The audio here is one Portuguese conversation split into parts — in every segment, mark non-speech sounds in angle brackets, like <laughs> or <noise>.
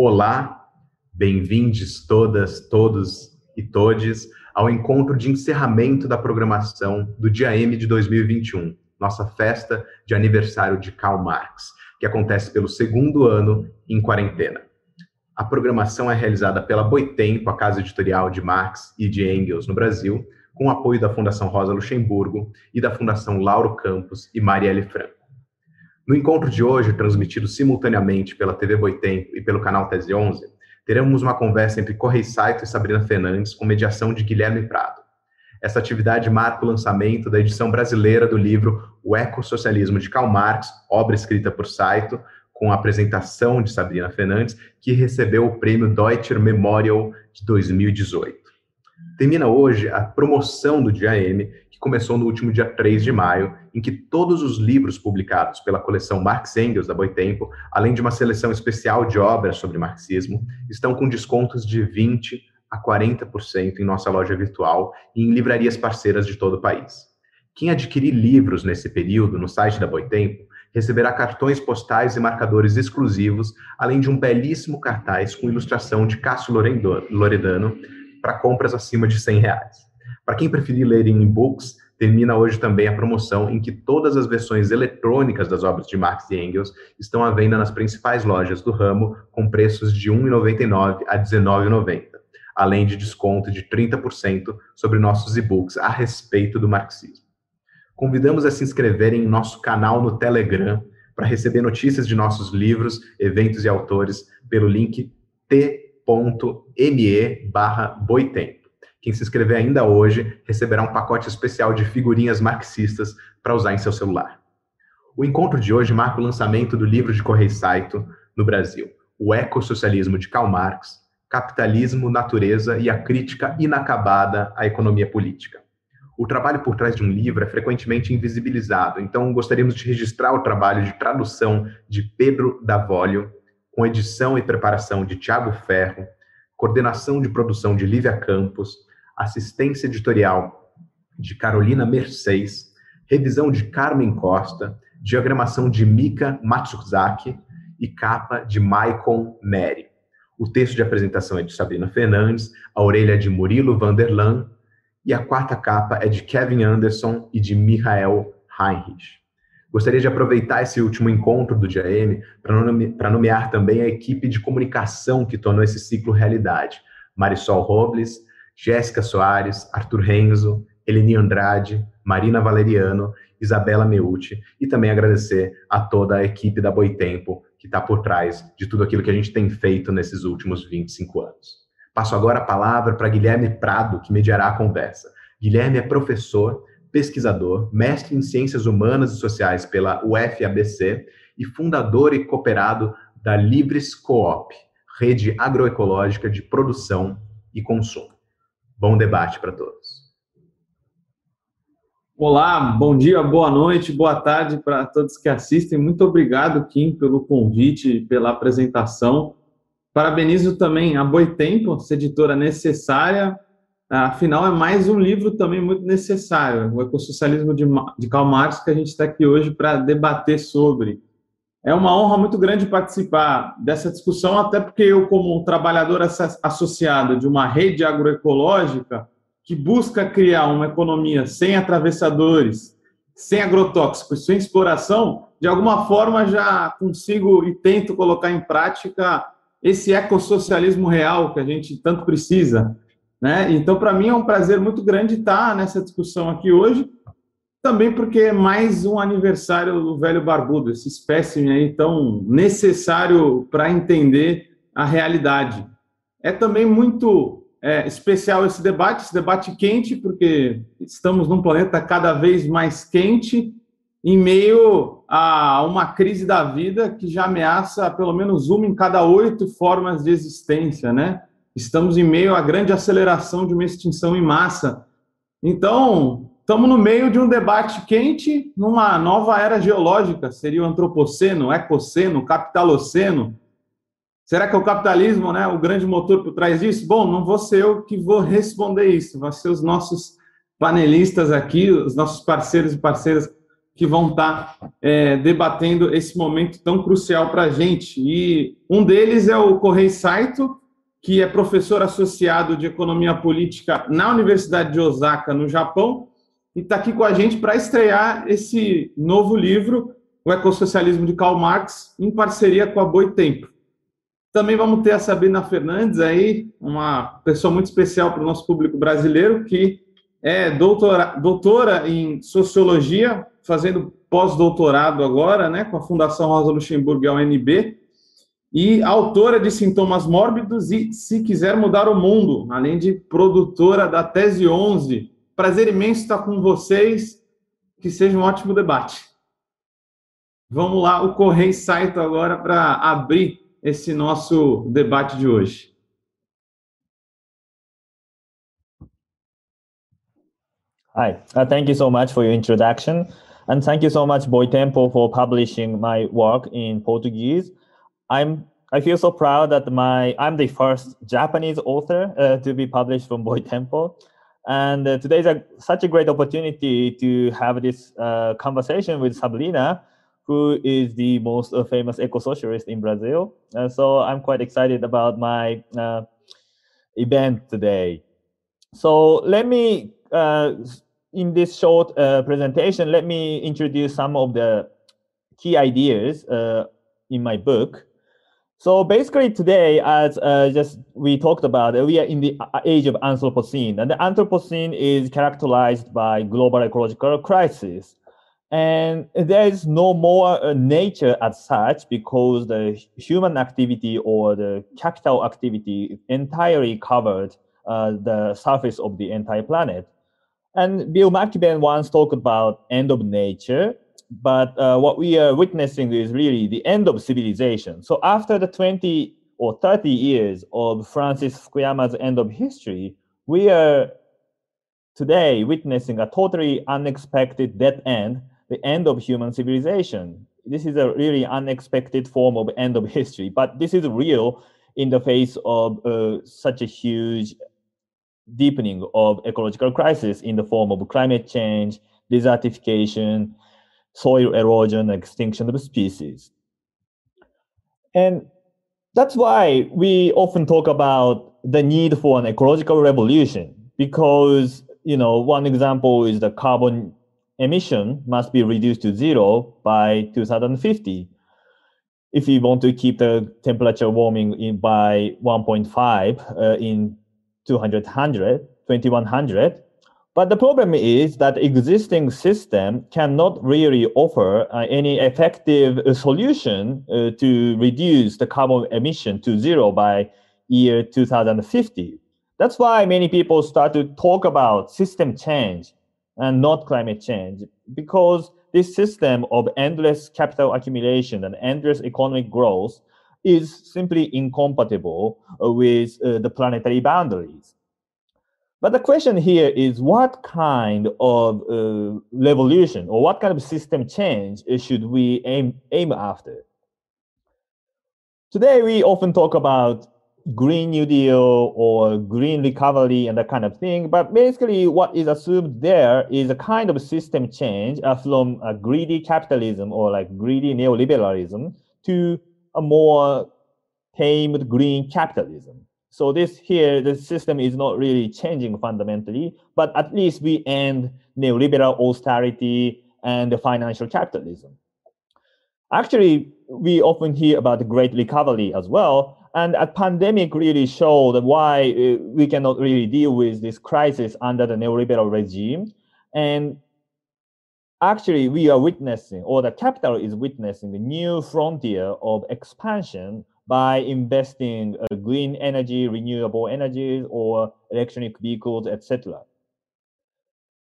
Olá, bem-vindos todas, todos e todes ao encontro de encerramento da programação do Dia M de 2021, nossa festa de aniversário de Karl Marx, que acontece pelo segundo ano em quarentena. A programação é realizada pela Boitempo, a casa editorial de Marx e de Engels no Brasil, com o apoio da Fundação Rosa Luxemburgo e da Fundação Lauro Campos e Marielle Franco. No encontro de hoje, transmitido simultaneamente pela TV Boitempo e pelo canal Tese 11, teremos uma conversa entre Correio Saito e Sabrina Fernandes com mediação de Guilherme Prado. Essa atividade marca o lançamento da edição brasileira do livro O Ecossocialismo de Karl Marx, obra escrita por Saito, com a apresentação de Sabrina Fernandes, que recebeu o prêmio Deutscher Memorial de 2018. Termina hoje a promoção do Dia M, que começou no último dia 3 de maio, em que todos os livros publicados pela coleção Marx Engels da Boitempo, além de uma seleção especial de obras sobre marxismo, estão com descontos de 20 a 40% em nossa loja virtual e em livrarias parceiras de todo o país. Quem adquirir livros nesse período no site da Boitempo receberá cartões postais e marcadores exclusivos, além de um belíssimo cartaz com ilustração de Cássio Loredano para compras acima de 100 reais. Para quem preferir ler em e-books, termina hoje também a promoção em que todas as versões eletrônicas das obras de Marx e Engels estão à venda nas principais lojas do ramo com preços de R$ 1,99 a R$ 19,90, além de desconto de 30% sobre nossos e-books a respeito do marxismo. Convidamos a se inscreverem em nosso canal no Telegram para receber notícias de nossos livros, eventos e autores pelo link t.me barra boitempo. Quem se inscrever ainda hoje receberá um pacote especial de figurinhas marxistas para usar em seu celular. O encontro de hoje marca o lançamento do livro de Correio Saito no Brasil, O Ecossocialismo de Karl Marx, Capitalismo, Natureza e a Crítica Inacabada à Economia Política o trabalho por trás de um livro é frequentemente invisibilizado, então gostaríamos de registrar o trabalho de tradução de Pedro Davolio, com edição e preparação de Tiago Ferro, coordenação de produção de Lívia Campos, assistência editorial de Carolina Mercedes, revisão de Carmen Costa, diagramação de Mika Matsuzaki e capa de Maicon Neri. O texto de apresentação é de Sabrina Fernandes, a orelha é de Murilo Vanderlan e a quarta capa é de Kevin Anderson e de Michael Heinrich. Gostaria de aproveitar esse último encontro do DIAM para nomear também a equipe de comunicação que tornou esse ciclo realidade. Marisol Robles, Jéssica Soares, Arthur Renzo, Eleni Andrade, Marina Valeriano, Isabela Meucci e também agradecer a toda a equipe da Boitempo que está por trás de tudo aquilo que a gente tem feito nesses últimos 25 anos. Passo agora a palavra para Guilherme Prado, que mediará a conversa. Guilherme é professor, pesquisador, mestre em Ciências Humanas e Sociais pela UFABC e fundador e cooperado da Livres Coop, rede agroecológica de produção e consumo. Bom debate para todos. Olá, bom dia, boa noite, boa tarde para todos que assistem. Muito obrigado, Kim, pelo convite, pela apresentação. Parabenizo também a Boitempo, essa editora necessária. Afinal, é mais um livro também muito necessário, o Ecossocialismo de, de Karl Marx, que a gente está aqui hoje para debater sobre. É uma honra muito grande participar dessa discussão, até porque eu, como trabalhador associado de uma rede agroecológica que busca criar uma economia sem atravessadores, sem agrotóxicos, sem exploração, de alguma forma já consigo e tento colocar em prática esse ecossocialismo real que a gente tanto precisa. Né? Então, para mim, é um prazer muito grande estar nessa discussão aqui hoje, também porque é mais um aniversário do velho barbudo, esse espécime aí tão necessário para entender a realidade. É também muito é, especial esse debate, esse debate quente, porque estamos num planeta cada vez mais quente em meio a uma crise da vida que já ameaça pelo menos uma em cada oito formas de existência, né? Estamos em meio à grande aceleração de uma extinção em massa. Então, estamos no meio de um debate quente numa nova era geológica, seria o antropoceno, ecoceno, capitaloceno. Será que é o capitalismo, né, o grande motor por trás disso? Bom, não vou ser eu que vou responder isso, vão ser os nossos panelistas aqui, os nossos parceiros e parceiras que vão estar é, debatendo esse momento tão crucial para a gente. E um deles é o Correio Saito, que é professor associado de Economia Política na Universidade de Osaka, no Japão, e está aqui com a gente para estrear esse novo livro, O Ecossocialismo de Karl Marx, em parceria com a Boitempo. Também vamos ter a Sabrina Fernandes aí, uma pessoa muito especial para o nosso público brasileiro, que é doutora, doutora em Sociologia, fazendo pós-doutorado agora, né, com a Fundação Rosa Luxemburgo e a UNB, e autora de Sintomas Mórbidos e Se Quiser Mudar o Mundo, além de produtora da Tese 11. Prazer imenso estar com vocês, que seja um ótimo debate. Vamos lá, o Correio Saito agora para abrir esse nosso debate de hoje. Hi, uh, thank you so much for your introduction. And thank you so much, Boitempo, for publishing my work in Portuguese. I'm I feel so proud that my I'm the first Japanese author uh, to be published from Boitempo. And uh, today is a, such a great opportunity to have this uh, conversation with Sabrina, who is the most uh, famous eco-socialist in Brazil. Uh, so I'm quite excited about my uh, event today. So let me in this short uh, presentation, let me introduce some of the key ideas uh, in my book. So basically today, as uh, just we talked about, we are in the uh, age of Anthropocene, and the Anthropocene is characterized by global ecological crisis. And there is no more uh, nature as such because the human activity or the capital activity entirely covered uh, the surface of the entire planet. And Bill McKibben once talked about end of nature, but uh, what we are witnessing is really the end of civilization. So after the 20 or 30 years of Francis Fukuyama's end of history, we are today witnessing a totally unexpected dead end, the end of human civilization. This is a really unexpected form of end of history, but this is real in the face of uh, such a huge deepening of ecological crisis in the form of climate change, desertification, soil erosion, extinction of species. And that's why we often talk about the need for an ecological revolution because you know one example is the carbon emission must be reduced to zero by 2050 if we want to keep the temperature warming in by 1.5 uh, in 200, 2100. But the problem is that existing system cannot really offer uh, any effective uh, solution uh, to reduce the carbon emission to zero by year 2050. That's why many people start to talk about system change and not climate change because this system of endless capital accumulation and endless economic growth is simply incompatible uh, with uh, the planetary boundaries. But the question here is what kind of uh, revolution or what kind of system change should we aim, aim after? Today, we often talk about Green New Deal or green recovery and that kind of thing. But basically, what is assumed there is a kind of system change uh, from a greedy capitalism or like greedy neoliberalism to a more tamed green capitalism. So this here, the system is not really changing fundamentally, but at least we end neoliberal austerity and the financial capitalism. Actually, we often hear about the great recovery as well. And a pandemic really showed why uh, we cannot really deal with this crisis under the neoliberal regime. And actually, we are witnessing, or the capital is witnessing, a new frontier of expansion by investing uh, green energy, renewable energies, or electronic vehicles, etc.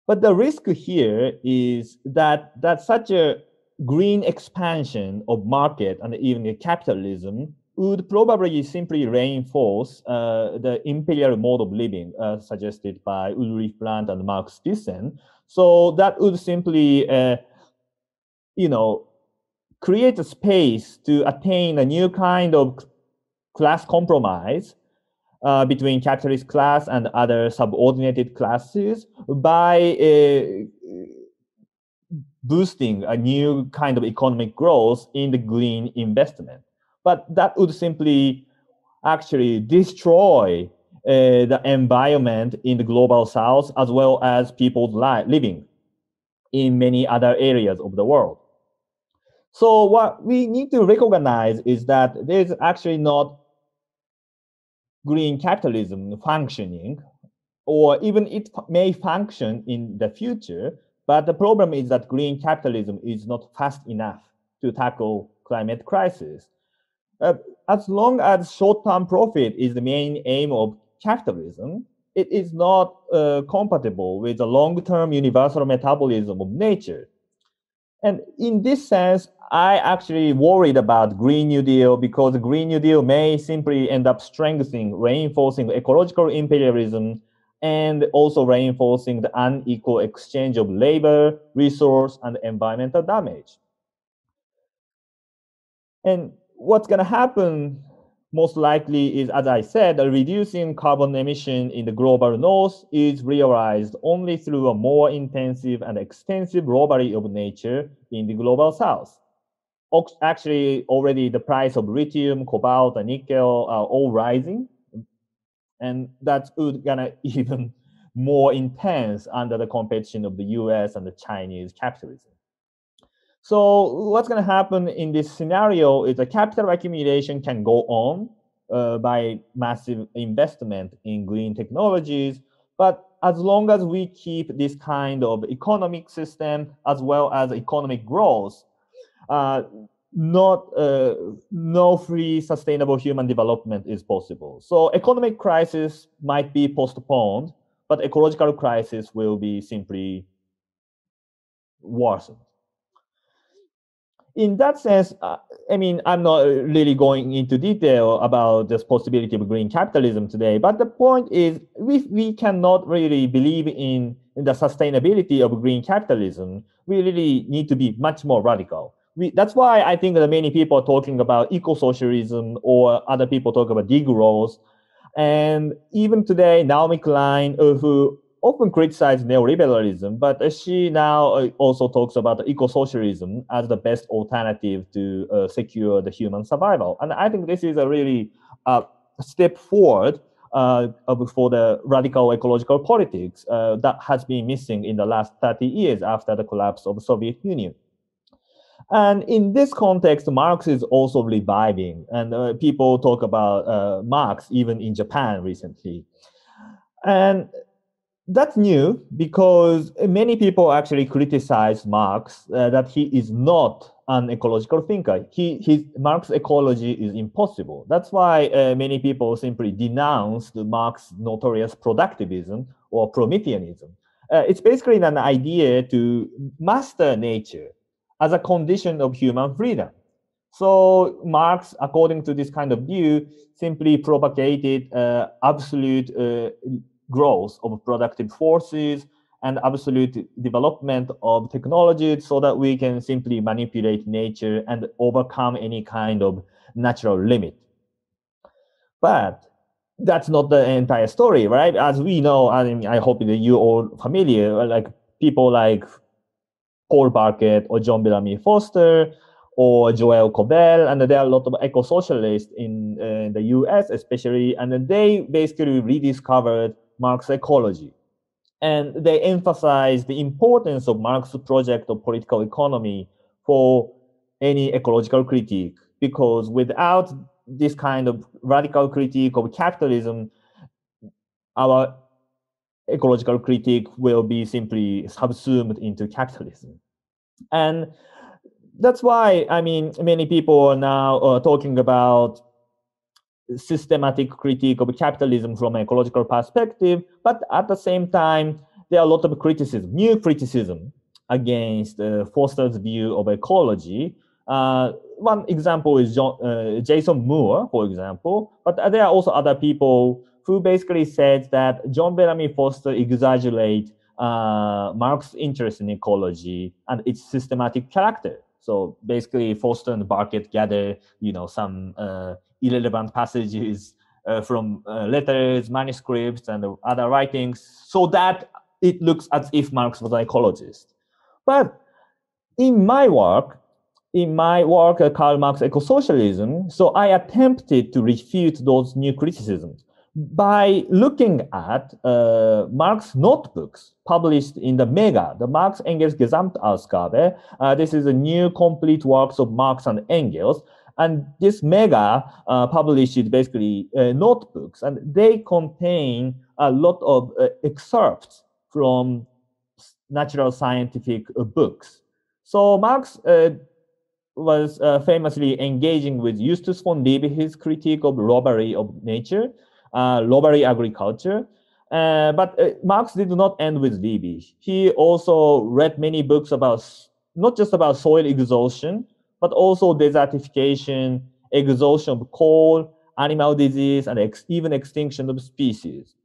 But the risk here is that that such a green expansion of market and even capitalism would probably simply reinforce uh, the imperial mode of living uh, suggested by Ulrich Brandt and Marx Thyssen. So that would simply, uh, you know, create a space to attain a new kind of class compromise uh, between capitalist class and other subordinated classes by uh, boosting a new kind of economic growth in the green investment. But that would simply actually destroy uh, the environment in the global south as well as people's li- living in many other areas of the world. So what we need to recognize is that there's actually not green capitalism functioning, or even it may function in the future, but the problem is that green capitalism is not fast enough to tackle climate crisis. Uh, as long as short-term profit is the main aim of capitalism, it is not uh, compatible with the long-term universal metabolism of nature. And in this sense, I actually worried about Green New Deal because the Green New Deal may simply end up strengthening, reinforcing ecological imperialism and also reinforcing the unequal exchange of labor, resource, and environmental damage. And what's going to happen most likely is, as I said, reducing carbon emission in the global north is realized only through a more intensive and extensive robbery of nature in the global south. Actually, already the price of lithium, cobalt, and nickel are all rising, and that's gonna <laughs> even more intense under the competition of the U.S. and the Chinese capitalism. So what's going to happen in this scenario is the capital accumulation can go on uh, by massive investment in green technologies. But as long as we keep this kind of economic system as well as economic growth, uh, not uh, no free sustainable human development is possible. So economic crisis might be postponed, but ecological crisis will be simply worsened in that sense, uh, I mean, I'm not really going into detail about this possibility of green capitalism today, but the point is we, we cannot really believe in, in the sustainability of green capitalism. We really need to be much more radical. We, that's why I think that many people are talking about eco-socialism or other people talk about degrowth. And even today, Naomi Klein, who often criticized neoliberalism, but she now uh, also talks about eco-socialism as the best alternative to uh, secure the human survival. And I think this is a really uh, step forward uh, for the radical ecological politics uh, that has been missing in the last 30 years after the collapse of the Soviet Union. And in this context, Marx is also reviving, and uh, people talk about Marx even in Japan recently. And that's new because many people actually criticize Marx uh, that he is not an ecological thinker. He, his Marx ecology is impossible. That's why uh, many people simply denounce the Marx notorious productivism or Prometheanism. Uh, it's basically an idea to master nature as a condition of human freedom. So Marx, according to this kind of view, simply propagated uh, absolute uh, growth of productive forces and absolute development of technology so that we can simply manipulate nature and overcome any kind of natural limit. But that's not the entire story, right? As we know, I mean, I hope that you all familiar, like people like Paul Barkett or John Bellamy Foster or Joel Cobell, and there are a lot of eco-socialists in, uh, in the US especially, and they basically rediscovered Marx ecology. And they emphasize the importance of Marx's project of political economy for any ecological critique, because without this kind of radical critique of capitalism, our ecological critique will be simply subsumed into capitalism. And that's why, I mean, many people are now uh, talking about systematic critique of capitalism from an ecological perspective, but at the same time, there are a lot of criticism, new criticism against uh, Foster's view of ecology. Uh, one example is John, uh, Jason Moore, for example, but there are also other people who basically said that John Bellamy Foster exaggerate uh, Marx's interest in ecology and its systematic character. So basically, Foster and Barkett gather, you know, some uh, irrelevant passages uh, from uh, letters, manuscripts, and other writings, so that it looks as if Marx was an ecologist. But in my work, in my work at Karl Marx Eco-Socialism, so I attempted to refute those new criticisms by looking at uh, Marx notebooks published in the Mega, the Marx Engels Gesamtausgabe. Uh, this is a new complete works of Marx and Engels. And this Mega uh, basically uh, notebooks, and they contain a lot of uh, excerpts from natural scientific uh, books. So Marx was famously engaging with Justus von Liebig, his critique of robbery of nature, uh, robbery agriculture. Uh, but uh, Marx did not end with Liebig. He also read many books about not just about soil exhaustion, but also desertification, exhaustion of coal, animal disease, and ex even extinction of species.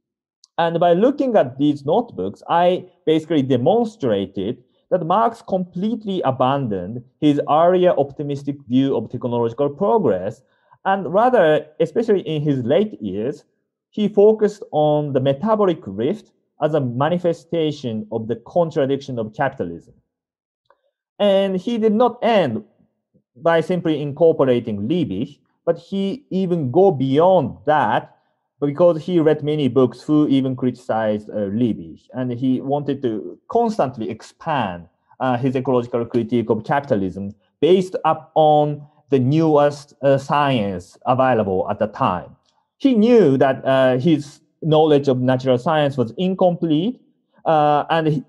And by looking at these notebooks, I basically demonstrated that Marx completely abandoned his earlier optimistic view of technological progress, and rather, especially in his late years, he focused on the metabolic rift as a manifestation of the contradiction of capitalism. And he did not end by simply incorporating Liebig, but he even go beyond that because he read many books who even criticized uh, Liebig, and he wanted to constantly expand uh, his ecological critique of capitalism based upon the newest uh, science available at the time. He knew that uh, his knowledge of natural science was incomplete, uh, and he,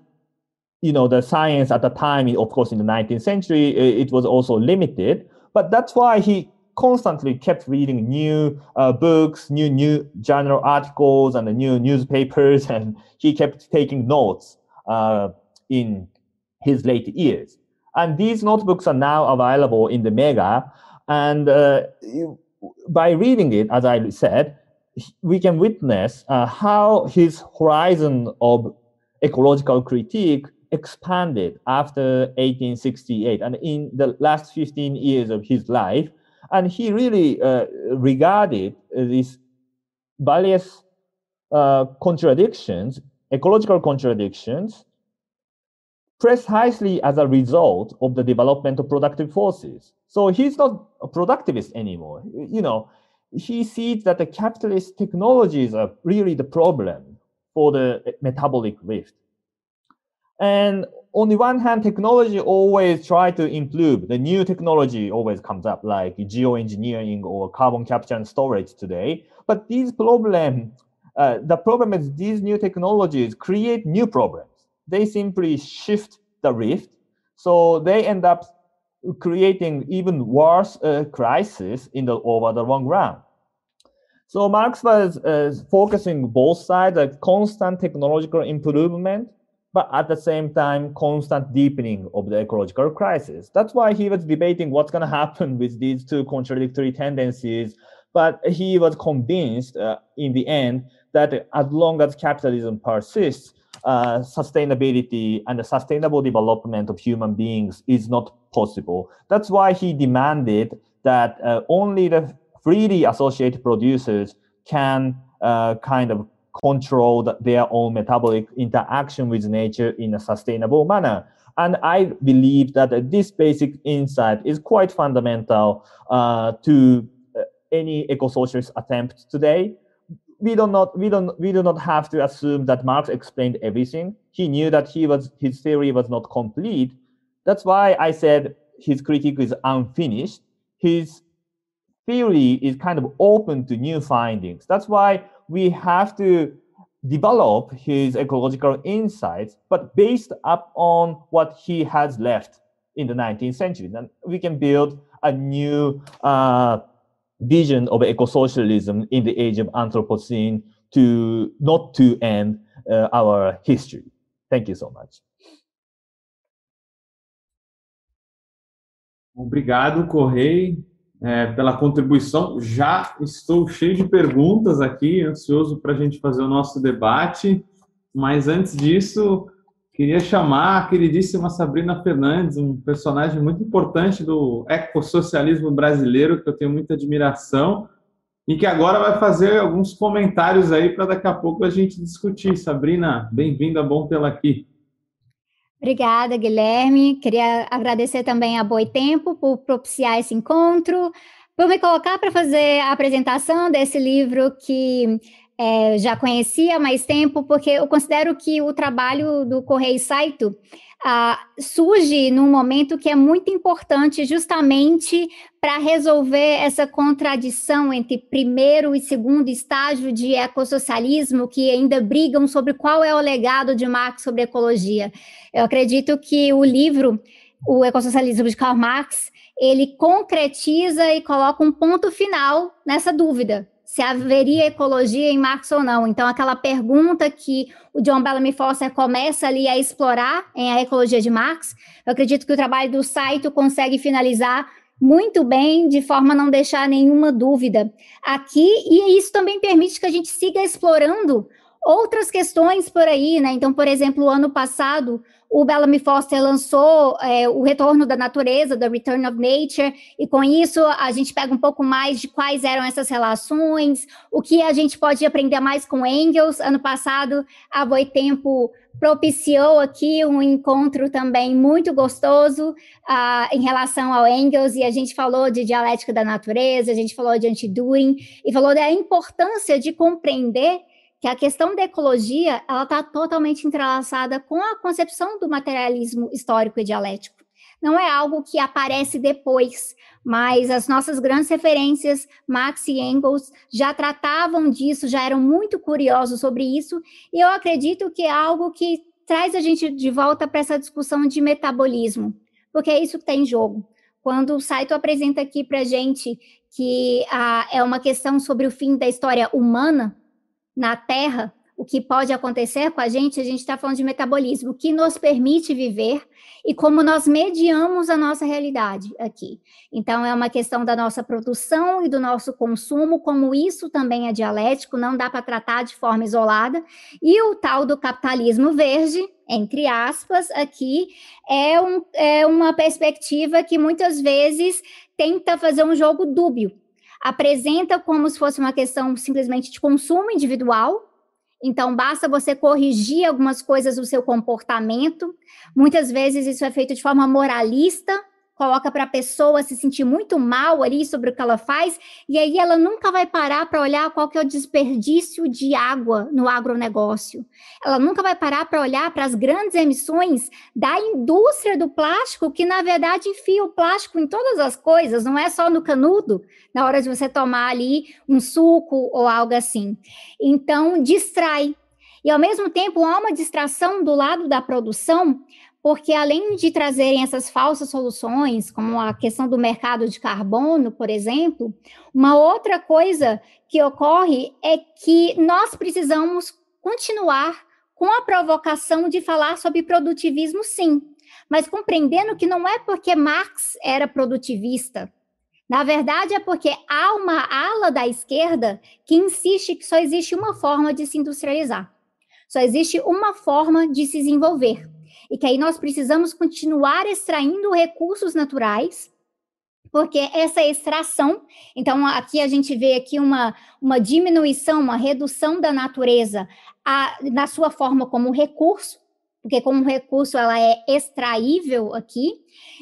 you know the science at the time, of course, in the 19th century, it was also limited. But that's why he constantly kept reading new uh, books, new new journal articles, and new newspapers, <laughs> and he kept taking notes uh, in his late years. And these notebooks are now available in the Mega, and uh, by reading it, as I said, we can witness uh, how his horizon of ecological critique expanded after 1868 and in the last 15 years of his life. And he really uh, regarded these various uh, contradictions, ecological contradictions, precisely as a result of the development of productive forces. So he's not a productivist anymore. You know, he sees that the capitalist technologies are really the problem for the metabolic rift. And on the one hand, technology always try to improve. The new technology always comes up, like geoengineering or carbon capture and storage today. But these problem, uh, the problem is these new technologies create new problems. They simply shift the rift, so they end up creating even worse uh, crisis in the over the long run. So Marx was uh, focusing both sides, like constant technological improvement, but at the same time, constant deepening of the ecological crisis. That's why he was debating what's going to happen with these two contradictory tendencies. But he was convinced uh, in the end that as long as capitalism persists, uh, sustainability and the sustainable development of human beings is not possible. That's why he demanded that uh, only the freely associated producers can uh, kind of control their own metabolic interaction with nature in a sustainable manner. And I believe that this basic insight is quite fundamental uh, to uh, any eco-socialist attempt today we do not we don't we do not have to assume that Marx explained everything. He knew that he was his theory was not complete. That's why I said his critique is unfinished. His theory is kind of open to new findings. That's why we have to develop his ecological insights, but based up on what he has left in the 19th century. Then we can build a new uh, vision of eco-socialism in the age of Anthropocene to not to end uh, our history. Thank you so much. Obrigado, Correi, é, pela contribuição. Já estou cheio de perguntas aqui, ansioso para a gente fazer o nosso debate. Mas antes disso, Queria chamar a queridíssima Sabrina Fernandes, um personagem muito importante do ecossocialismo brasileiro, que eu tenho muita admiração, e que agora vai fazer alguns comentários aí para daqui a pouco a gente discutir. Sabrina, bem-vinda, bom tê-la aqui. Obrigada, Guilherme. Queria agradecer também a Boitempo por propiciar esse encontro, por me colocar para fazer a apresentação desse livro que é, já conhecia há mais tempo, porque eu considero que o trabalho do Correio Saito ah, surge num momento que é muito importante, justamente para resolver essa contradição entre primeiro e segundo estágio de ecossocialismo, que ainda brigam sobre qual é o legado de Marx sobre ecologia. Eu acredito que o livro, O Ecossocialismo de Karl Marx, ele concretiza e coloca um ponto final nessa dúvida se haveria ecologia em Marx ou não. Então, aquela pergunta que o John Bellamy Foster começa ali a explorar em A Ecologia de Marx, eu acredito que o trabalho do Saito consegue finalizar muito bem, de forma a não deixar nenhuma dúvida aqui, e isso também permite que a gente siga explorando outras questões por aí, né? Então, por exemplo, ano passado, o Bellamy Foster lançou é, o Retorno da Natureza, The Return of Nature, e com isso a gente pega um pouco mais de quais eram essas relações, o que a gente pode aprender mais com Engels. Ano passado, a Boitempo propiciou aqui um encontro também muito gostoso uh, em relação ao Engels, e a gente falou de dialética da natureza, a gente falou de anti-During, e falou da importância de compreender que a questão da ecologia ela está totalmente entrelaçada com a concepção do materialismo histórico e dialético. Não é algo que aparece depois, mas as nossas grandes referências, Marx e Engels, já tratavam disso, já eram muito curiosos sobre isso, e eu acredito que é algo que traz a gente de volta para essa discussão de metabolismo, porque é isso que está em jogo. Quando o Saito apresenta aqui para a gente que ah, é uma questão sobre o fim da história humana, na Terra, o que pode acontecer com a gente, a gente está falando de metabolismo, que nos permite viver e como nós mediamos a nossa realidade aqui. Então, é uma questão da nossa produção e do nosso consumo, como isso também é dialético, não dá para tratar de forma isolada. E o tal do capitalismo verde, entre aspas, aqui, é, um, é uma perspectiva que muitas vezes tenta fazer um jogo dúbio apresenta como se fosse uma questão simplesmente de consumo individual. Então, basta você corrigir algumas coisas do seu comportamento. Muitas vezes isso é feito de forma moralista, coloca para a pessoa se sentir muito mal ali sobre o que ela faz, e aí ela nunca vai parar para olhar qual que é o desperdício de água no agronegócio. Ela nunca vai parar para olhar para as grandes emissões da indústria do plástico, que na verdade enfia o plástico em todas as coisas, não é só no canudo, na hora de você tomar ali um suco ou algo assim. Então, distrai. E ao mesmo tempo há uma distração do lado da produção, porque além de trazerem essas falsas soluções, como a questão do mercado de carbono, por exemplo, uma outra coisa que ocorre é que nós precisamos continuar com a provocação de falar sobre produtivismo, sim, mas compreendendo que não é porque Marx era produtivista. Na verdade, é porque há uma ala da esquerda que insiste que só existe uma forma de se industrializar, só existe uma forma de se desenvolver e que aí nós precisamos continuar extraindo recursos naturais, porque essa extração, então aqui a gente vê aqui uma, uma diminuição, uma redução da natureza a, na sua forma como recurso, porque como recurso ela é extraível aqui,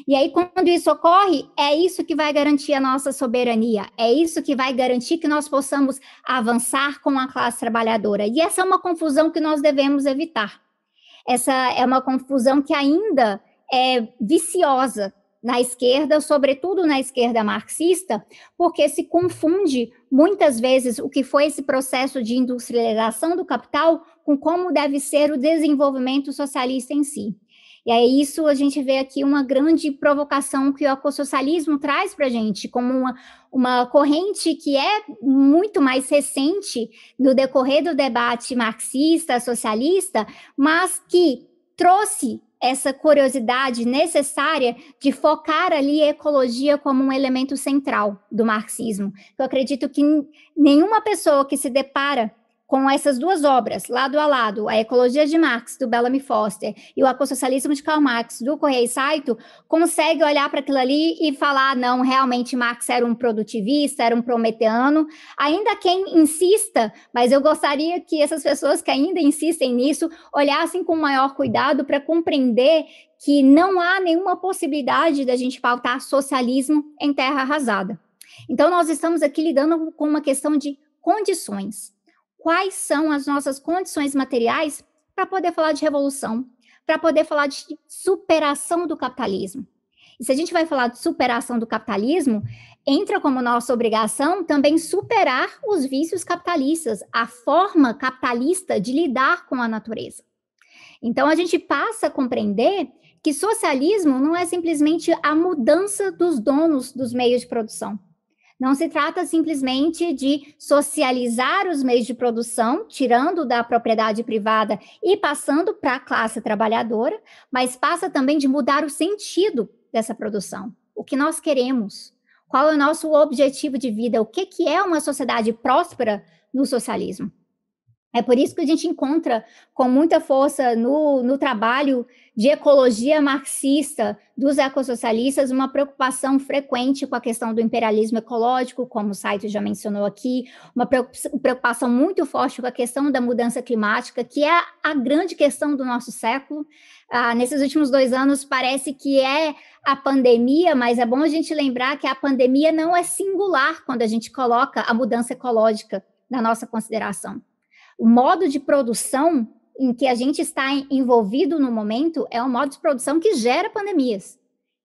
e aí quando isso ocorre, é isso que vai garantir a nossa soberania, é isso que vai garantir que nós possamos avançar com a classe trabalhadora, e essa é uma confusão que nós devemos evitar essa é uma confusão que ainda é viciosa na esquerda, sobretudo na esquerda marxista, porque se confunde muitas vezes o que foi esse processo de industrialização do capital com como deve ser o desenvolvimento socialista em si. E é isso a gente vê aqui uma grande provocação que o ecossocialismo traz para a gente, como uma, uma corrente que é muito mais recente no decorrer do debate marxista, socialista, mas que trouxe essa curiosidade necessária de focar ali a ecologia como um elemento central do marxismo. Eu acredito que nenhuma pessoa que se depara com essas duas obras, lado a lado, a Ecologia de Marx, do Bellamy Foster, e o Ecossocialismo de Karl Marx, do Correia Saito, consegue olhar para aquilo ali e falar, não, realmente Marx era um produtivista, era um prometeano, ainda quem insista, mas eu gostaria que essas pessoas que ainda insistem nisso, olhassem com maior cuidado para compreender que não há nenhuma possibilidade da gente pautar socialismo em terra arrasada. Então, nós estamos aqui lidando com uma questão de condições quais são as nossas condições materiais para poder falar de revolução, para poder falar de superação do capitalismo. E se a gente vai falar de superação do capitalismo, entra como nossa obrigação também superar os vícios capitalistas, a forma capitalista de lidar com a natureza. Então a gente passa a compreender que socialismo não é simplesmente a mudança dos donos dos meios de produção. Não se trata simplesmente de socializar os meios de produção, tirando da propriedade privada e passando para a classe trabalhadora, mas passa também de mudar o sentido dessa produção. O que nós queremos? Qual é o nosso objetivo de vida? O que, que é uma sociedade próspera no socialismo? É por isso que a gente encontra com muita força no, no trabalho de ecologia marxista dos ecossocialistas uma preocupação frequente com a questão do imperialismo ecológico, como o site já mencionou aqui, uma preocupação muito forte com a questão da mudança climática, que é a grande questão do nosso século. Ah, nesses últimos dois anos parece que é a pandemia, mas é bom a gente lembrar que a pandemia não é singular quando a gente coloca a mudança ecológica na nossa consideração. O modo de produção em que a gente está envolvido no momento é um modo de produção que gera pandemias.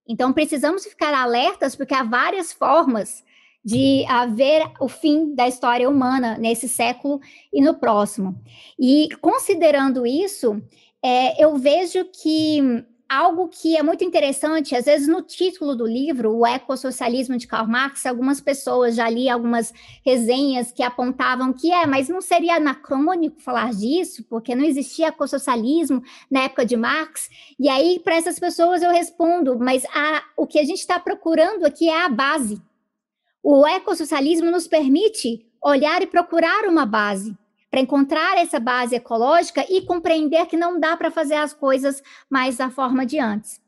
Então, precisamos ficar alertas, porque há várias formas de haver o fim da história humana nesse século e no próximo. E considerando isso, é, eu vejo que algo que é muito interessante, às vezes no título do livro, o ecossocialismo de Karl Marx, algumas pessoas já li algumas resenhas que apontavam que é, mas não seria anacrônico falar disso, porque não existia ecossocialismo na época de Marx. E aí, para essas pessoas, eu respondo, mas a, o que a gente está procurando aqui é a base. O ecossocialismo nos permite olhar e procurar uma base para encontrar essa base ecológica e compreender que não dá para fazer as coisas mais da forma de antes.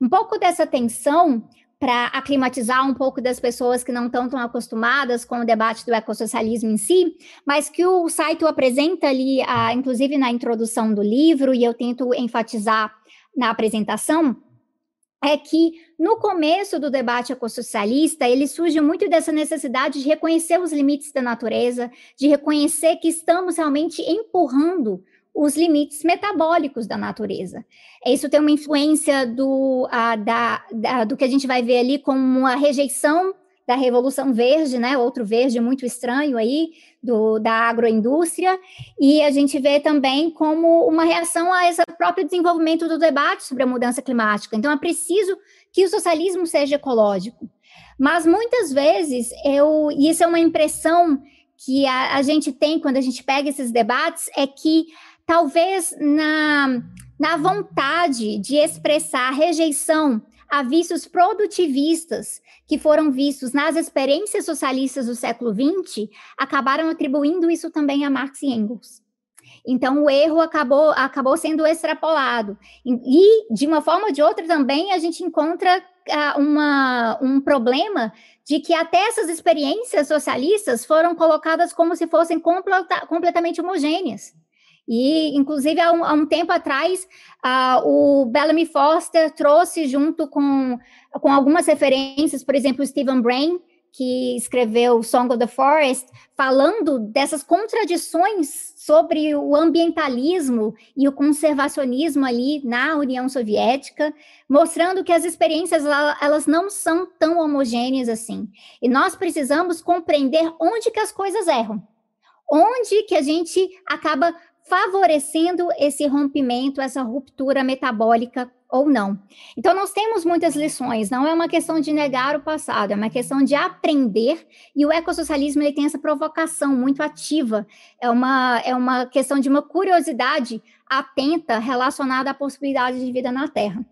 Um pouco dessa tensão para aclimatizar um pouco das pessoas que não estão tão acostumadas com o debate do ecossocialismo em si, mas que o site apresenta ali, ah, inclusive na introdução do livro, e eu tento enfatizar na apresentação, é que no começo do debate ecossocialista, ele surge muito dessa necessidade de reconhecer os limites da natureza, de reconhecer que estamos realmente empurrando os limites metabólicos da natureza. Isso tem uma influência do, a, da, da, do que a gente vai ver ali como uma rejeição da Revolução Verde, né? Outro verde muito estranho aí, do, da agroindústria, e a gente vê também como uma reação a esse próprio desenvolvimento do debate sobre a mudança climática. Então, é preciso que o socialismo seja ecológico. Mas muitas vezes, eu, e isso é uma impressão que a, a gente tem quando a gente pega esses debates, é que talvez na, na vontade de expressar rejeição a vícios produtivistas que foram vistos nas experiências socialistas do século XX, acabaram atribuindo isso também a Marx e Engels. Então, o erro acabou, acabou sendo extrapolado. E, de uma forma ou de outra, também a gente encontra uh, uma, um problema de que até essas experiências socialistas foram colocadas como se fossem completa, completamente homogêneas. E, inclusive, há um, há um tempo atrás, uh, o Bellamy Foster trouxe junto com, com algumas referências, por exemplo, Stephen Brain, que escreveu Song of the Forest, falando dessas contradições sobre o ambientalismo e o conservacionismo ali na União Soviética, mostrando que as experiências elas não são tão homogêneas assim. E nós precisamos compreender onde que as coisas erram. Onde que a gente acaba favorecendo esse rompimento, essa ruptura metabólica ou não. Então, nós temos muitas lições, não é uma questão de negar o passado, é uma questão de aprender, e o ecossocialismo ele tem essa provocação muito ativa, é uma, é uma questão de uma curiosidade atenta relacionada à possibilidade de vida na Terra.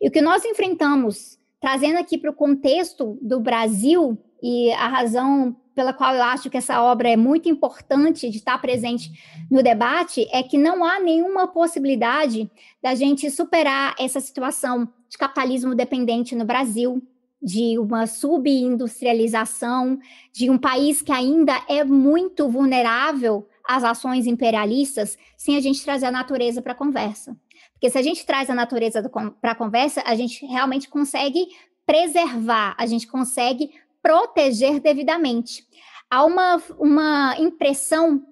E o que nós enfrentamos, trazendo aqui para o contexto do Brasil, e a razão pela qual eu acho que essa obra é muito importante de estar presente no debate é que não há nenhuma possibilidade da gente superar essa situação de capitalismo dependente no Brasil, de uma subindustrialização, de um país que ainda é muito vulnerável às ações imperialistas, sem a gente trazer a natureza para a conversa. Porque se a gente traz a natureza para a conversa, a gente realmente consegue preservar, a gente consegue proteger devidamente. Há uma, uma impressão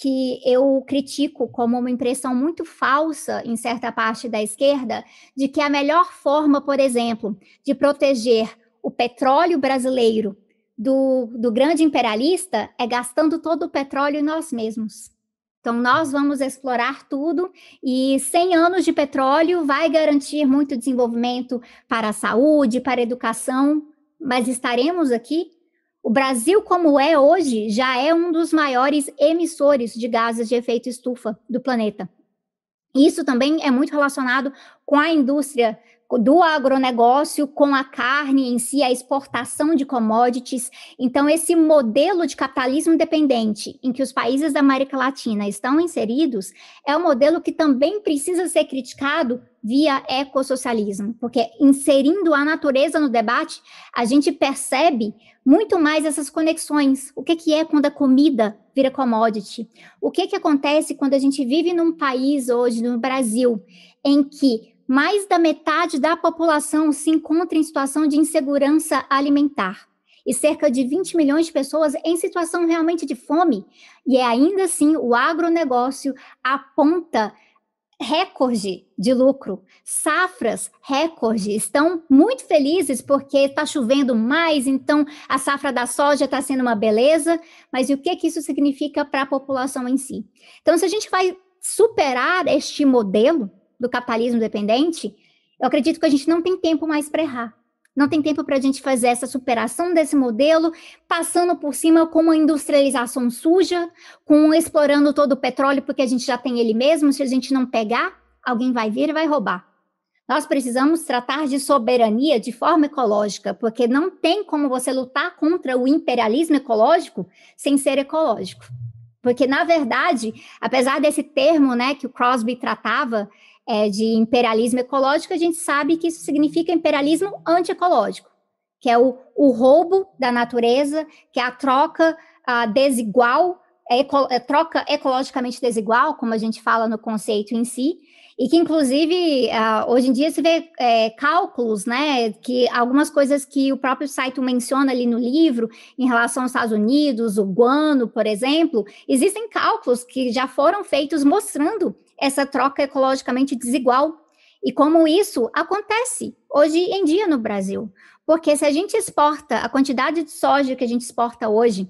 que eu critico como uma impressão muito falsa em certa parte da esquerda, de que a melhor forma, por exemplo, de proteger o petróleo brasileiro do, do grande imperialista é gastando todo o petróleo em nós mesmos. Então, nós vamos explorar tudo e 100 anos de petróleo vai garantir muito desenvolvimento para a saúde, para a educação, mas estaremos aqui o Brasil, como é hoje, já é um dos maiores emissores de gases de efeito estufa do planeta. Isso também é muito relacionado com a indústria do agronegócio, com a carne em si, a exportação de commodities. Então, esse modelo de capitalismo dependente em que os países da América Latina estão inseridos é um modelo que também precisa ser criticado via ecossocialismo, porque inserindo a natureza no debate, a gente percebe muito mais essas conexões. O que, que é quando a comida vira commodity? O que, que acontece quando a gente vive num país hoje, no Brasil, em que mais da metade da população se encontra em situação de insegurança alimentar? E cerca de 20 milhões de pessoas em situação realmente de fome. E é ainda assim o agronegócio aponta recorde de lucro, safras recorde, estão muito felizes porque está chovendo mais, então a safra da soja está sendo uma beleza, mas o que, que isso significa para a população em si? Então, se a gente vai superar este modelo do capitalismo dependente, eu acredito que a gente não tem tempo mais para errar. Não tem tempo para a gente fazer essa superação desse modelo, passando por cima com uma industrialização suja, com explorando todo o petróleo, porque a gente já tem ele mesmo. Se a gente não pegar, alguém vai vir e vai roubar. Nós precisamos tratar de soberania de forma ecológica, porque não tem como você lutar contra o imperialismo ecológico sem ser ecológico. Porque, na verdade, apesar desse termo né, que o Crosby tratava, é, de imperialismo ecológico, a gente sabe que isso significa imperialismo antiecológico, que é o, o roubo da natureza, que é a troca a desigual, é eco, é troca ecologicamente desigual, como a gente fala no conceito em si, e que inclusive hoje em dia se vê é, cálculos, né, que algumas coisas que o próprio site menciona ali no livro em relação aos Estados Unidos, o guano, por exemplo, existem cálculos que já foram feitos mostrando essa troca ecologicamente desigual. E como isso acontece hoje em dia no Brasil. Porque se a gente exporta a quantidade de soja que a gente exporta hoje,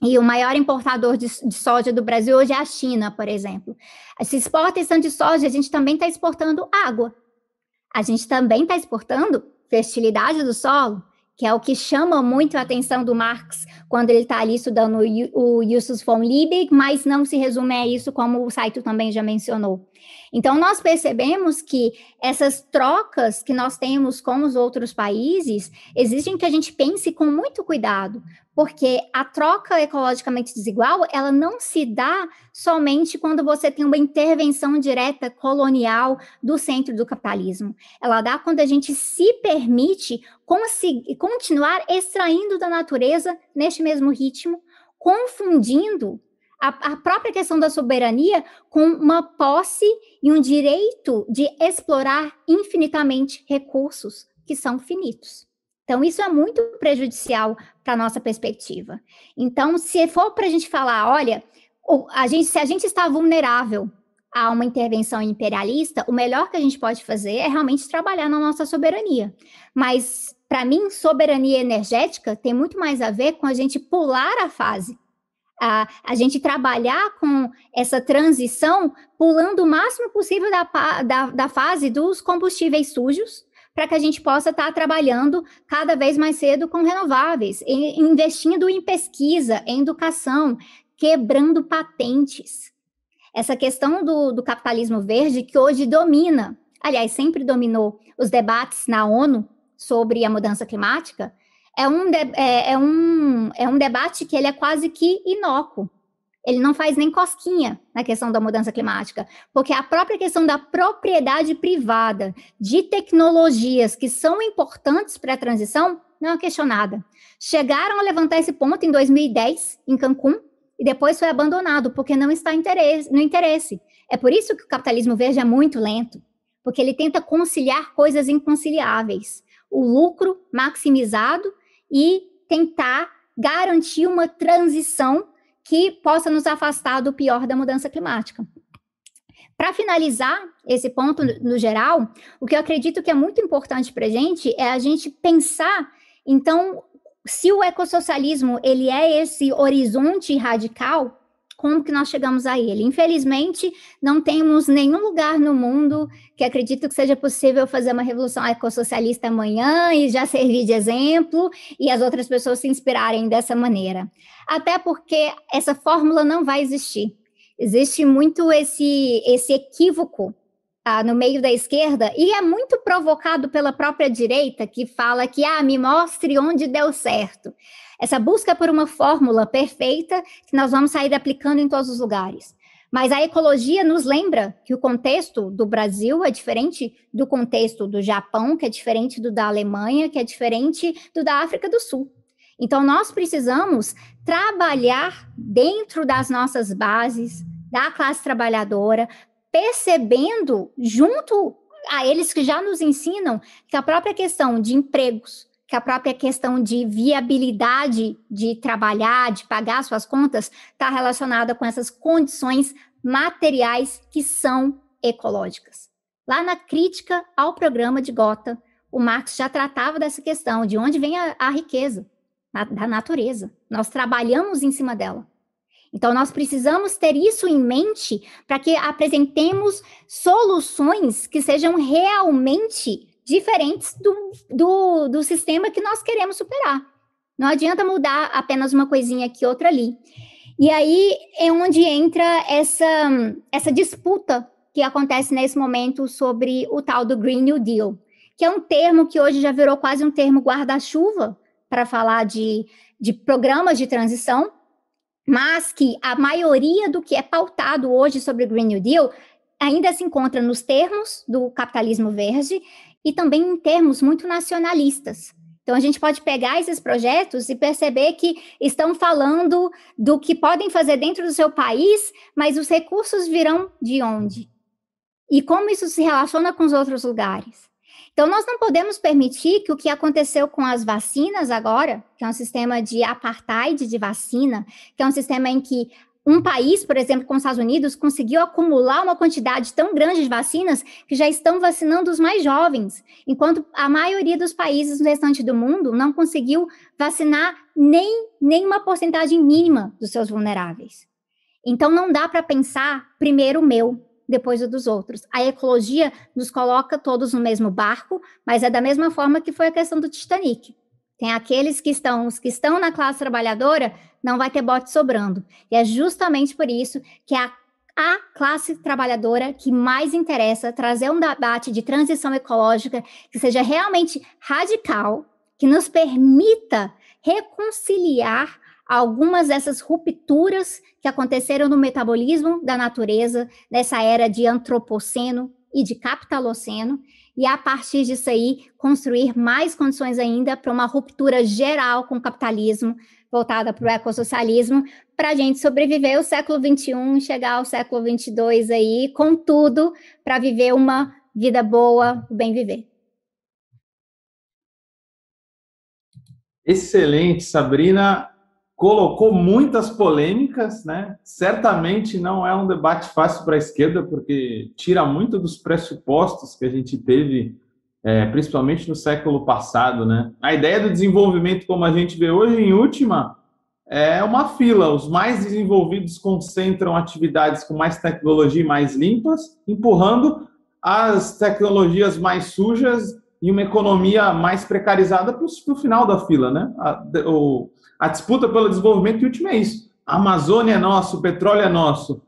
e o maior importador de, de, soja do Brasil hoje é a China, por exemplo. Se exporta tanto de soja, a gente também está exportando água. A gente também está exportando fertilidade do solo que é o que chama muito a atenção do Marx quando ele está ali estudando o Justus von Liebig, mas não se resume a isso, como o Saito também já mencionou. Então, nós percebemos que essas trocas que nós temos com os outros países exigem que a gente pense com muito cuidado, porque a troca ecologicamente desigual, ela não se dá somente quando você tem uma intervenção direta colonial do centro do capitalismo. Ela dá quando a gente se permite continuar extraindo da natureza neste mesmo ritmo, confundindo a, a, própria questão da soberania com uma posse e um direito de explorar infinitamente recursos que são finitos. Então, isso é muito prejudicial para a nossa perspectiva. Então, se for para a gente falar, olha, a gente, se a gente está vulnerável a uma intervenção imperialista, o melhor que a gente pode fazer é realmente trabalhar na nossa soberania. Mas, para mim, soberania energética tem muito mais a ver com a gente pular a fase a, a gente trabalhar com essa transição, pulando o máximo possível da, da, da fase dos combustíveis sujos, para que a gente possa estar tá trabalhando cada vez mais cedo com renováveis, investindo em pesquisa, em educação, quebrando patentes. Essa questão do, do capitalismo verde, que hoje domina, aliás, sempre dominou os debates na ONU sobre a mudança climática, é um, é, é, um, é um debate que ele é quase que inócuo. Ele não faz nem cosquinha na questão da mudança climática, porque a própria questão da propriedade privada de tecnologias que são importantes para a transição não é questionada. Chegaram a levantar esse ponto em 2010, em Cancún, e depois foi abandonado, porque não está interesse, no interesse. É por isso que o capitalismo verde é muito lento, porque ele tenta conciliar coisas inconciliáveis. O lucro maximizado e tentar garantir uma transição que possa nos afastar do pior da mudança climática. Para finalizar esse ponto no geral, o que eu acredito que é muito importante para a gente é a gente pensar, então, se o ecossocialismo ele é esse horizonte radical, como que nós chegamos a ele? Infelizmente, não temos nenhum lugar no mundo que acredito que seja possível fazer uma revolução ecossocialista amanhã e já servir de exemplo e as outras pessoas se inspirarem dessa maneira. Até porque essa fórmula não vai existir. Existe muito esse, esse equívoco ah, no meio da esquerda, e é muito provocado pela própria direita, que fala que, ah, me mostre onde deu certo. Essa busca por uma fórmula perfeita que nós vamos sair aplicando em todos os lugares. Mas a ecologia nos lembra que o contexto do Brasil é diferente do contexto do Japão, que é diferente do da Alemanha, que é diferente do da África do Sul. Então, nós precisamos trabalhar dentro das nossas bases, da classe trabalhadora, percebendo junto a eles que já nos ensinam que a própria questão de empregos, que a própria questão de viabilidade de trabalhar, de pagar suas contas, está relacionada com essas condições materiais que são ecológicas. Lá na crítica ao programa de Gotha, o Marx já tratava dessa questão, de onde vem a, a riqueza da natureza. Nós trabalhamos em cima dela. Então, nós precisamos ter isso em mente para que apresentemos soluções que sejam realmente diferentes do, do, do, sistema que nós queremos superar. Não adianta mudar apenas uma coisinha aqui, outra ali. E aí é onde entra essa, essa disputa que acontece nesse momento sobre o tal do Green New Deal, que é um termo que hoje já virou quase um termo guarda-chuva para falar de, de programas de transição, mas que a maioria do que é pautado hoje sobre o Green New Deal ainda se encontra nos termos do capitalismo verde e também em termos muito nacionalistas. Então, a gente pode pegar esses projetos e perceber que estão falando do que podem fazer dentro do seu país, mas os recursos virão de onde? E como isso se relaciona com os outros lugares? Então, nós não podemos permitir que o que aconteceu com as vacinas agora, que é um sistema de apartheid de vacina, que é um sistema em que um país, por exemplo, como os Estados Unidos, conseguiu acumular uma quantidade tão grande de vacinas que já estão vacinando os mais jovens, enquanto a maioria dos países no restante do mundo não conseguiu vacinar nem, nem uma porcentagem mínima dos seus vulneráveis. Então, não dá para pensar primeiro o meu, depois o dos outros. A ecologia nos coloca todos no mesmo barco, mas é da mesma forma que foi a questão do Titanic. Tem aqueles que estão, os que estão na classe trabalhadora, não vai ter bote sobrando. E é justamente por isso que é a, a classe trabalhadora que mais interessa trazer um debate de transição ecológica que seja realmente radical, que nos permita reconciliar algumas dessas rupturas que aconteceram no metabolismo da natureza nessa era de antropoceno e de capitaloceno, e a partir disso aí construir mais condições ainda para uma ruptura geral com o capitalismo, voltada para o ecossocialismo, para a gente sobreviver o século XXI, chegar ao século XXII aí, com tudo, para viver uma vida boa, o bem viver. Excelente, Sabrina colocou muitas polêmicas, né? Certamente não é um debate fácil para a esquerda, porque tira muito dos pressupostos que a gente teve, é, principalmente no século passado, né? A ideia do desenvolvimento, como a gente vê hoje, em última, é uma fila. Os mais desenvolvidos concentram atividades com mais tecnologia e mais limpas, empurrando as tecnologias mais sujas e uma economia mais precarizada para o final da fila, né? A, o, a disputa pelo desenvolvimento último é isso. A Amazônia é nosso, o petróleo é nosso.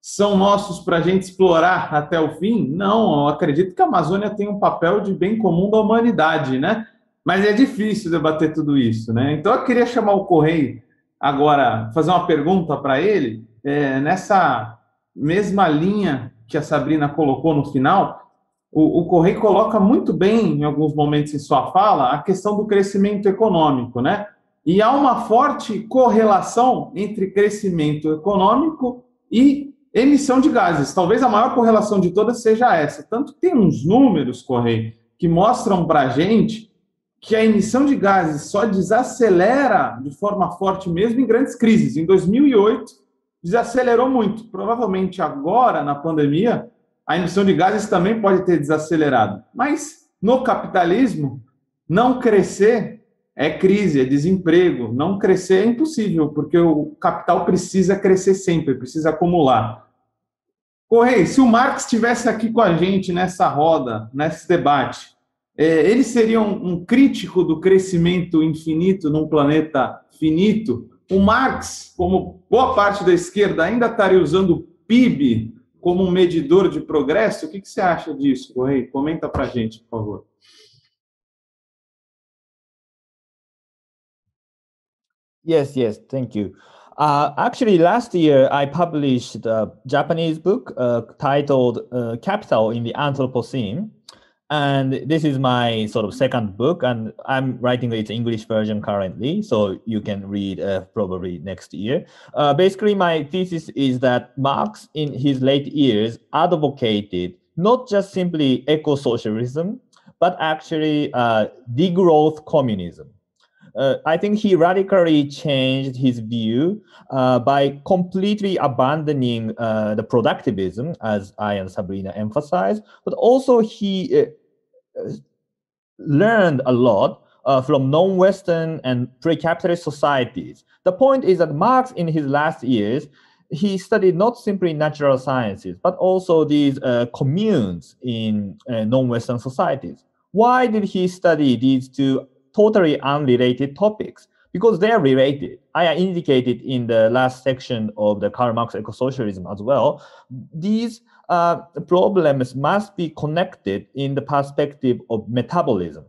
São nossos para a gente explorar até o fim? Não, acredito que a Amazônia tem um papel de bem comum da humanidade, né? Mas é difícil debater tudo isso, né? Então eu queria chamar o Correio agora, fazer uma pergunta para ele, é, nessa mesma linha que a Sabrina colocou no final, o, o Correio coloca muito bem, em alguns momentos em sua fala, a questão do crescimento econômico, né? E há uma forte correlação entre crescimento econômico e emissão de gases. Talvez a maior correlação de todas seja essa. Tanto que tem uns números, Correio, que mostram para a gente que a emissão de gases só desacelera de forma forte mesmo em grandes crises. Em 2008, desacelerou muito. Provavelmente agora, na pandemia, a emissão de gases também pode ter desacelerado. Mas no capitalismo, não crescer é crise, é desemprego. Não crescer é impossível, porque o capital precisa crescer sempre, precisa acumular. Correia, se o Marx estivesse aqui com a gente nessa roda, nesse debate, é, ele seria um, um, crítico do crescimento infinito num planeta finito. O Marx, como boa parte da esquerda, ainda estaria usando o PIB como um medidor de progresso. O que, que você acha disso, Correia? Comenta para a gente, por favor. Yes, yes, thank you. Uh, actually, last year I published a Japanese book uh, titled uh, Capital in the Anthropocene. And this is my sort of second book and i'm writing its english version currently so you can read uh, probably next year. Uh, basically my thesis is that marx in his late years advocated not just simply eco-socialism but actually uh, degrowth communism uh, I think he radically changed his view uh, by completely abandoning uh, the productivism, as I and Sabrina emphasized, but also he uh, learned a lot uh, from non-Western and pre-capitalist societies. The point is that Marx, in his last years, he studied not simply natural sciences, but also these uh, communes in non-Western societies. Why did he study these two totally unrelated topics because they are related. I indicated in the last section of the Karl Marx eco-socialism as well. These uh, problems must be connected in the perspective of metabolism.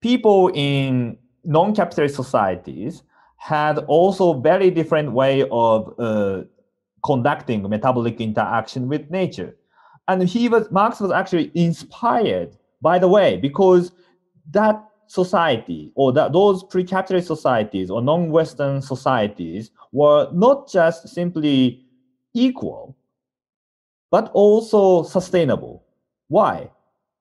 People in non-capitalist societies had also very different way of uh, conducting metabolic interaction with nature. And he was Marx was actually inspired by the way because that society or that those pre-capitalist societies or non-Western societies were not just simply equal, but also sustainable. Why?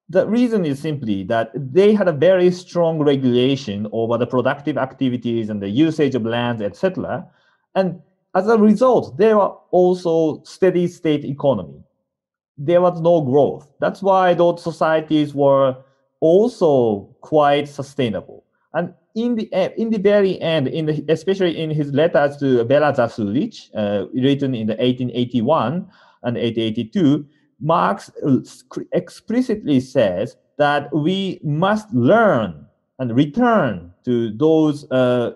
The reason is simply that they had a very strong regulation over the productive activities and the usage of lands, etc. And as a result, there were also steady state economy. There was no growth. That's why those societies were also quite sustainable. And in the in the very end, in the, especially in his letters to Bela Zasulich, uh, written in the 1881 and 1882, Marx explicitly says that we must learn and return to those uh,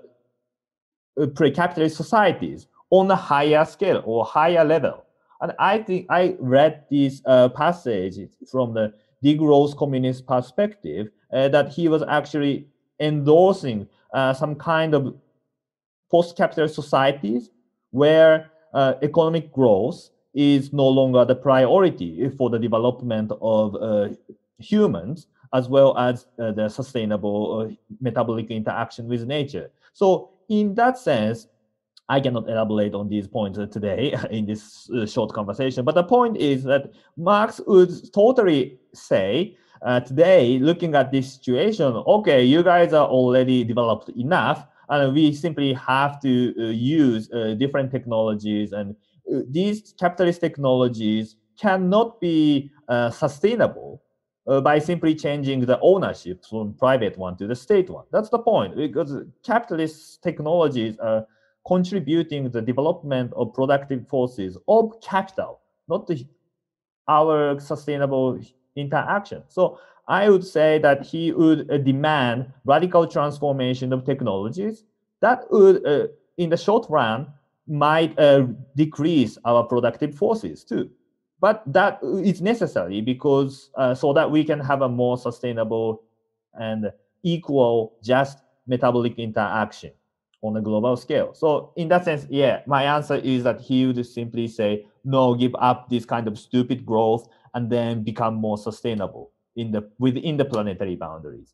pre-capitalist societies on a higher scale or higher level. And I think I read this uh, passage from the degrowth communist perspective uh, that he was actually endorsing uh, some kind of post-capitalist societies where uh, economic growth is no longer the priority for the development of humans as well as uh, the sustainable uh, metabolic interaction with nature. So in that sense, I cannot elaborate on these points today <laughs> in this uh, short conversation. But the point is that Marx would totally say uh, today, looking at this situation, okay, you guys are already developed enough, and we simply have to uh, use uh, different technologies. And uh, these capitalist technologies cannot be uh, sustainable by simply changing the ownership from private one to the state one. That's the point, because capitalist technologies are contributing the development of productive forces of capital, not the, our sustainable interaction. So I would say that he would uh, demand radical transformation of technologies that would, uh, in the short run, might uh, decrease our productive forces too. But that is necessary because uh, so that we can have a more sustainable and equal just metabolic interaction on a global scale. So in that sense, yeah, my answer is that he would simply say, no, give up this kind of stupid growth and then become more sustainable in the within the planetary boundaries.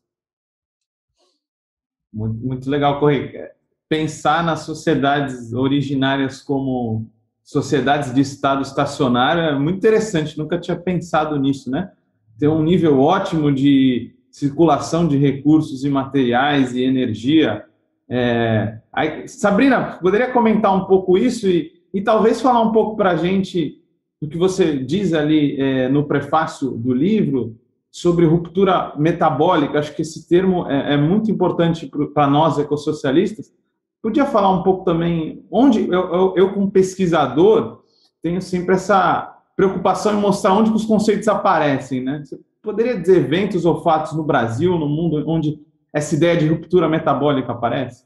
Muito, muito legal, Correia. Pensar nas sociedades originárias como sociedades de estado estacionário é muito interessante. Nunca tinha pensado nisso, né? Ter um nível ótimo de circulação de recursos e materiais e energia. É... Aí, Sabrina, poderia comentar um pouco isso e, e talvez falar um pouco para a gente do que você diz ali é, no prefácio do livro sobre ruptura metabólica. Acho que esse termo é, é muito importante para nós ecossocialistas. Podia falar um pouco também onde eu, eu, eu, como pesquisador, tenho sempre essa preocupação em mostrar onde os conceitos aparecem, né? Você poderia dizer eventos ou fatos no Brasil, no mundo, onde essa ideia de ruptura metabólica aparece?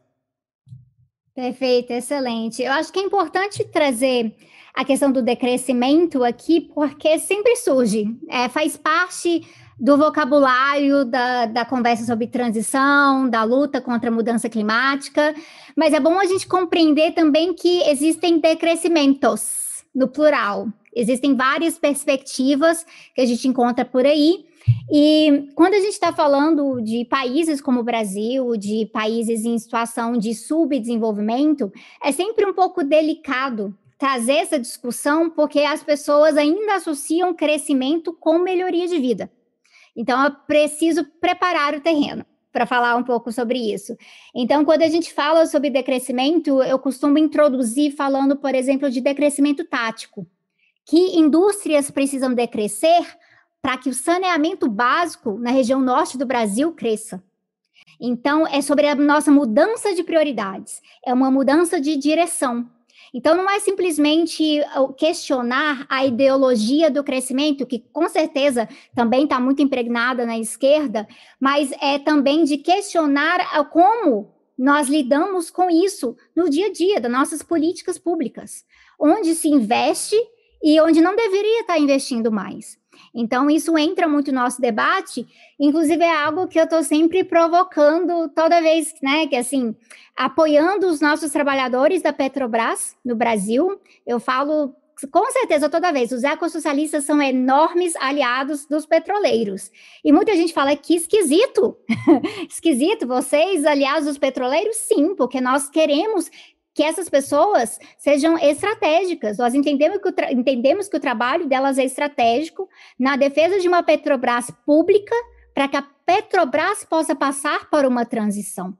Perfeito, excelente. Eu acho que é importante trazer a questão do decrescimento aqui, porque sempre surge, é, faz parte do vocabulário da, da conversa sobre transição, da luta contra a mudança climática, mas é bom a gente compreender também que existem decrescimentos, no plural. Existem várias perspectivas que a gente encontra por aí, e quando a gente está falando de países como o Brasil, de países em situação de subdesenvolvimento, é sempre um pouco delicado trazer essa discussão, porque as pessoas ainda associam crescimento com melhoria de vida. Então, eu preciso preparar o terreno para falar um pouco sobre isso. Então, quando a gente fala sobre decrescimento, eu costumo introduzir falando, por exemplo, de decrescimento tático, que indústrias precisam decrescer para que o saneamento básico na região norte do Brasil cresça. Então, é sobre a nossa mudança de prioridades, é uma mudança de direção. Então, não é simplesmente questionar a ideologia do crescimento, que com certeza também está muito impregnada na esquerda, mas é também de questionar como nós lidamos com isso no dia a dia das nossas políticas públicas, onde se investe e onde não deveria estar investindo mais. Então, isso entra muito no nosso debate, inclusive é algo que eu estou sempre provocando toda vez, né, que assim, apoiando os nossos trabalhadores da Petrobras no Brasil. Eu falo com certeza, toda vez, os ecossocialistas são enormes aliados dos petroleiros. E muita gente fala que esquisito. <laughs> esquisito, vocês aliados dos petroleiros? Sim, porque nós queremos que essas pessoas sejam estratégicas. Nós entendemos que, o entendemos que o trabalho delas é estratégico na defesa de uma Petrobras pública para que a Petrobras possa passar por uma transição.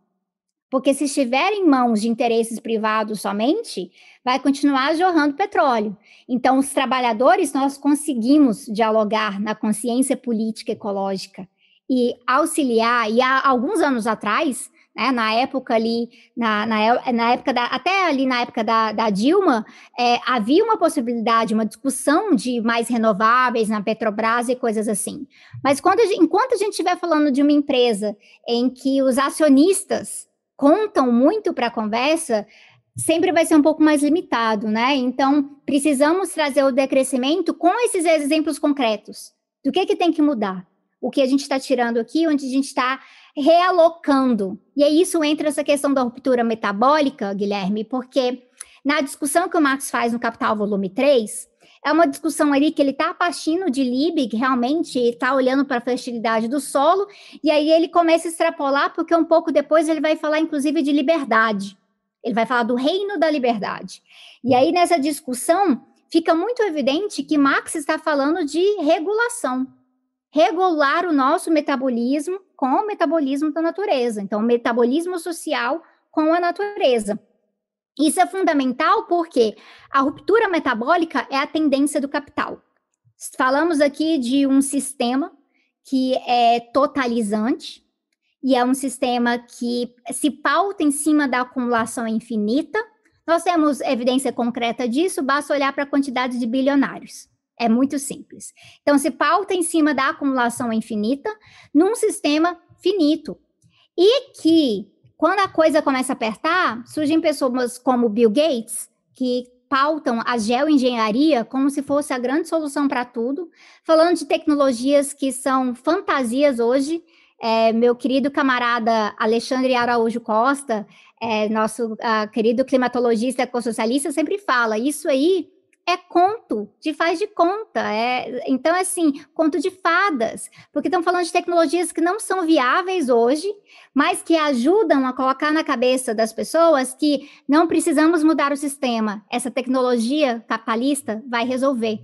Porque se estiver em mãos de interesses privados somente, vai continuar jorrando petróleo. Então, os trabalhadores, nós conseguimos dialogar na consciência política ecológica e auxiliar. E há alguns anos atrás, né, na época ali, na, na, na, época da, até ali na época da, da Dilma, é, havia uma possibilidade, uma discussão de mais renováveis na Petrobras e coisas assim. Mas quando a gente, enquanto a gente estiver falando de uma empresa em que os acionistas contam muito para a conversa, sempre vai ser um pouco mais limitado, né? Então, precisamos trazer o decrescimento com esses exemplos concretos. Do que, que tem que mudar? O que a gente está tirando aqui, onde a gente está realocando. E aí isso entra essa questão da ruptura metabólica, Guilherme, porque na discussão que o Marx faz no Capital Volume 3, é uma discussão ali que ele está partindo de Liebig, realmente está olhando para a fertilidade do solo, e aí ele começa a extrapolar, porque um pouco depois ele vai falar, inclusive, de liberdade. Ele vai falar do reino da liberdade. E aí, nessa discussão, fica muito evidente que Marx está falando de regulação regular o nosso metabolismo com o metabolismo da natureza. Então, metabolismo social com a natureza. Isso é fundamental porque a ruptura metabólica é a tendência do capital. Falamos aqui de um sistema que é totalizante e é um sistema que se pauta em cima da acumulação infinita. Nós temos evidência concreta disso, basta olhar para a quantidade de bilionários. É muito simples. Então, se pauta em cima da acumulação infinita num sistema finito. E que, quando a coisa começa a apertar, surgem pessoas como Bill Gates, que pautam a geoengenharia como se fosse a grande solução para tudo, falando de tecnologias que são fantasias hoje, é, meu querido camarada Alexandre Araújo Costa, é, nosso uh, querido climatologista ecossocialista, sempre fala: isso aí é conto, de faz de conta. É, então, assim, conto de fadas, porque estão falando de tecnologias que não são viáveis hoje, mas que ajudam a colocar na cabeça das pessoas que não precisamos mudar o sistema. Essa tecnologia capitalista vai resolver.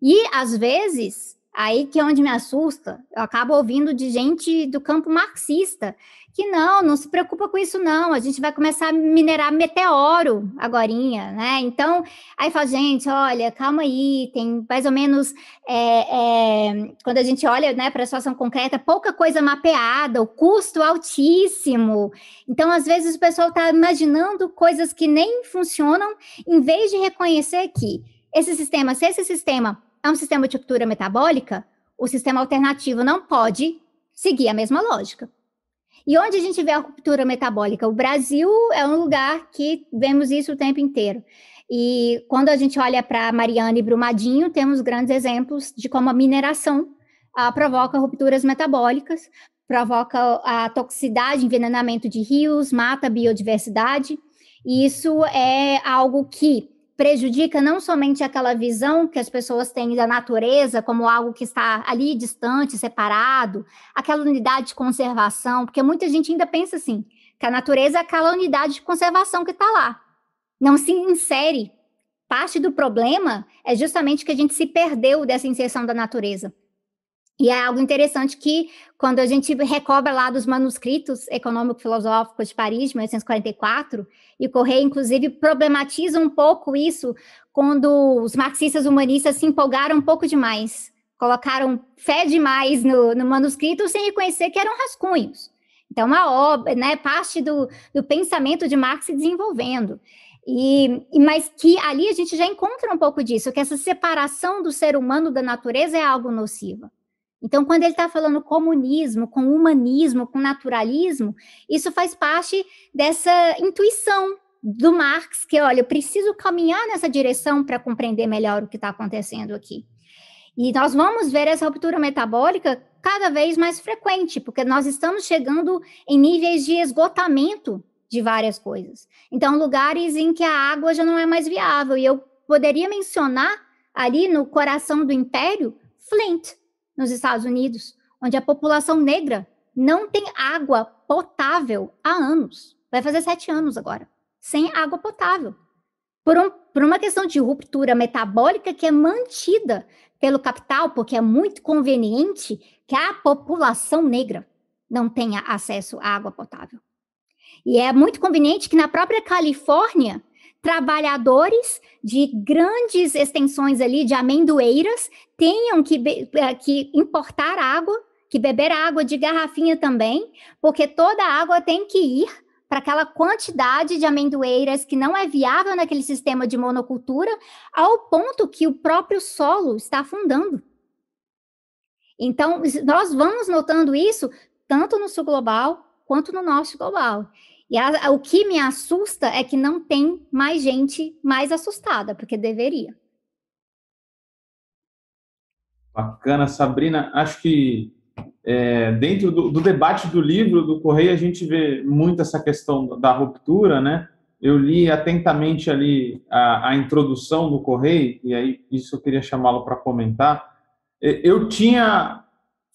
E, às vezes, aí que é onde me assusta, eu acabo ouvindo de gente do campo marxista, que não, não se preocupa com isso não, a gente vai começar a minerar meteoro agorinha, né? Então, aí fala, gente, olha, calma aí, tem mais ou menos, é, é, quando a gente olha né, para a situação concreta, pouca coisa mapeada, o custo altíssimo. Então, às vezes, o pessoal está imaginando coisas que nem funcionam, em vez de reconhecer que esse sistema, se esse sistema é um sistema de cultura metabólica, o sistema alternativo não pode seguir a mesma lógica. E onde a gente vê a ruptura metabólica? O Brasil é um lugar que vemos isso o tempo inteiro. E quando a gente olha para Mariana e Brumadinho, temos grandes exemplos de como a mineração ah, provoca rupturas metabólicas, provoca a toxicidade, envenenamento de rios, mata a biodiversidade. E isso é algo que prejudica não somente aquela visão que as pessoas têm da natureza como algo que está ali distante, separado, aquela unidade de conservação, porque muita gente ainda pensa assim, que a natureza é aquela unidade de conservação que está lá. Não se insere. Parte do problema é justamente que a gente se perdeu dessa inserção da natureza. E é algo interessante que, quando a gente recobra lá dos manuscritos econômico-filosóficos de Paris, de 1844, e Correia, inclusive, problematiza um pouco isso quando os marxistas humanistas se empolgaram um pouco demais, colocaram fé demais no, no manuscrito sem reconhecer que eram rascunhos. Então, uma obra, né, parte do, do pensamento de Marx se desenvolvendo. E, mas que ali a gente já encontra um pouco disso, que essa separação do ser humano da natureza é algo nociva. Então, quando ele está falando comunismo, com humanismo, com naturalismo, isso faz parte dessa intuição do Marx, que, olha, eu preciso caminhar nessa direção para compreender melhor o que está acontecendo aqui. E nós vamos ver essa ruptura metabólica cada vez mais frequente, porque nós estamos chegando em níveis de esgotamento de várias coisas. Então, lugares em que a água já não é mais viável. E eu poderia mencionar ali no coração do império Flint, nos Estados Unidos, onde a população negra não tem água potável há anos. Vai fazer sete anos agora, sem água potável. Por, um, por uma questão de ruptura metabólica que é mantida pelo capital, porque é muito conveniente que a população negra não tenha acesso à água potável. E é muito conveniente que na própria Califórnia trabalhadores de grandes extensões ali de amendoeiras tenham que, eh, que importar água, que beber água de garrafinha também, porque toda a água tem que ir para aquela quantidade de amendoeiras que não é viável naquele sistema de monocultura, ao ponto que o próprio solo está afundando. Então, nós vamos notando isso tanto no sul global quanto no norte global. E a, o que me assusta é que não tem mais gente mais assustada, porque deveria. Bacana, Sabrina. Acho que é, dentro do, do, debate do livro do Correio, a gente vê muito essa questão da ruptura, né? Eu li atentamente ali a, a introdução do Correio, e aí isso eu queria chamá-lo para comentar. Eu tinha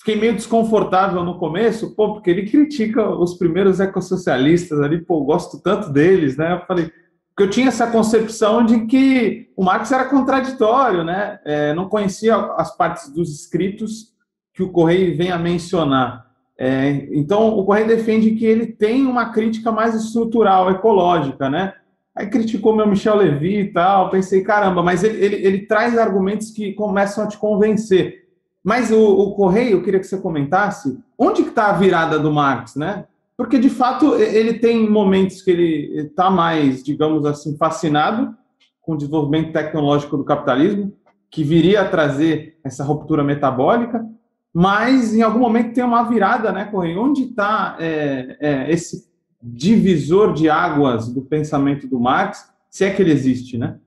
fiquei meio desconfortável no começo, pô, porque ele critica os primeiros ecossocialistas ali, pô, gosto tanto deles, né? Eu falei, porque eu tinha essa concepção de que o Marx era contraditório, né? É, não conhecia as partes dos escritos que o Correio vem a mencionar. É, então, o Correio defende que ele tem uma crítica mais estrutural, ecológica, né? Aí criticou meu Michel Levy e tal, pensei, caramba, mas ele, ele, ele traz argumentos que começam a te convencer. Mas o, o Correio, eu queria que você comentasse onde está a virada do Marx, né? Porque, de fato, ele tem momentos que ele está mais, digamos assim, fascinado com o desenvolvimento tecnológico do capitalismo, que viria a trazer essa ruptura metabólica, mas em algum momento tem uma virada, né, Correio? Onde está é, é, esse divisor de águas do pensamento do Marx, se é que ele existe, né?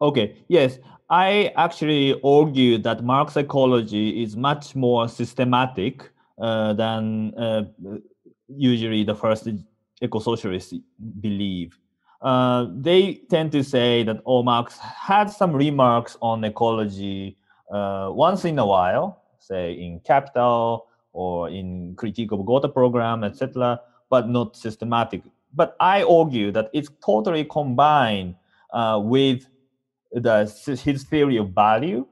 Okay, yes. I actually argue that Marx ecology is much more systematic uh, than uh, usually the first eco-socialists believe. Uh, they tend to say that oh, Marx had some remarks on ecology uh, once in a while, say in Capital or in Critique of Gotha program, etc., but not systematic. But I argue that it's totally combined uh, with the, his theory of value.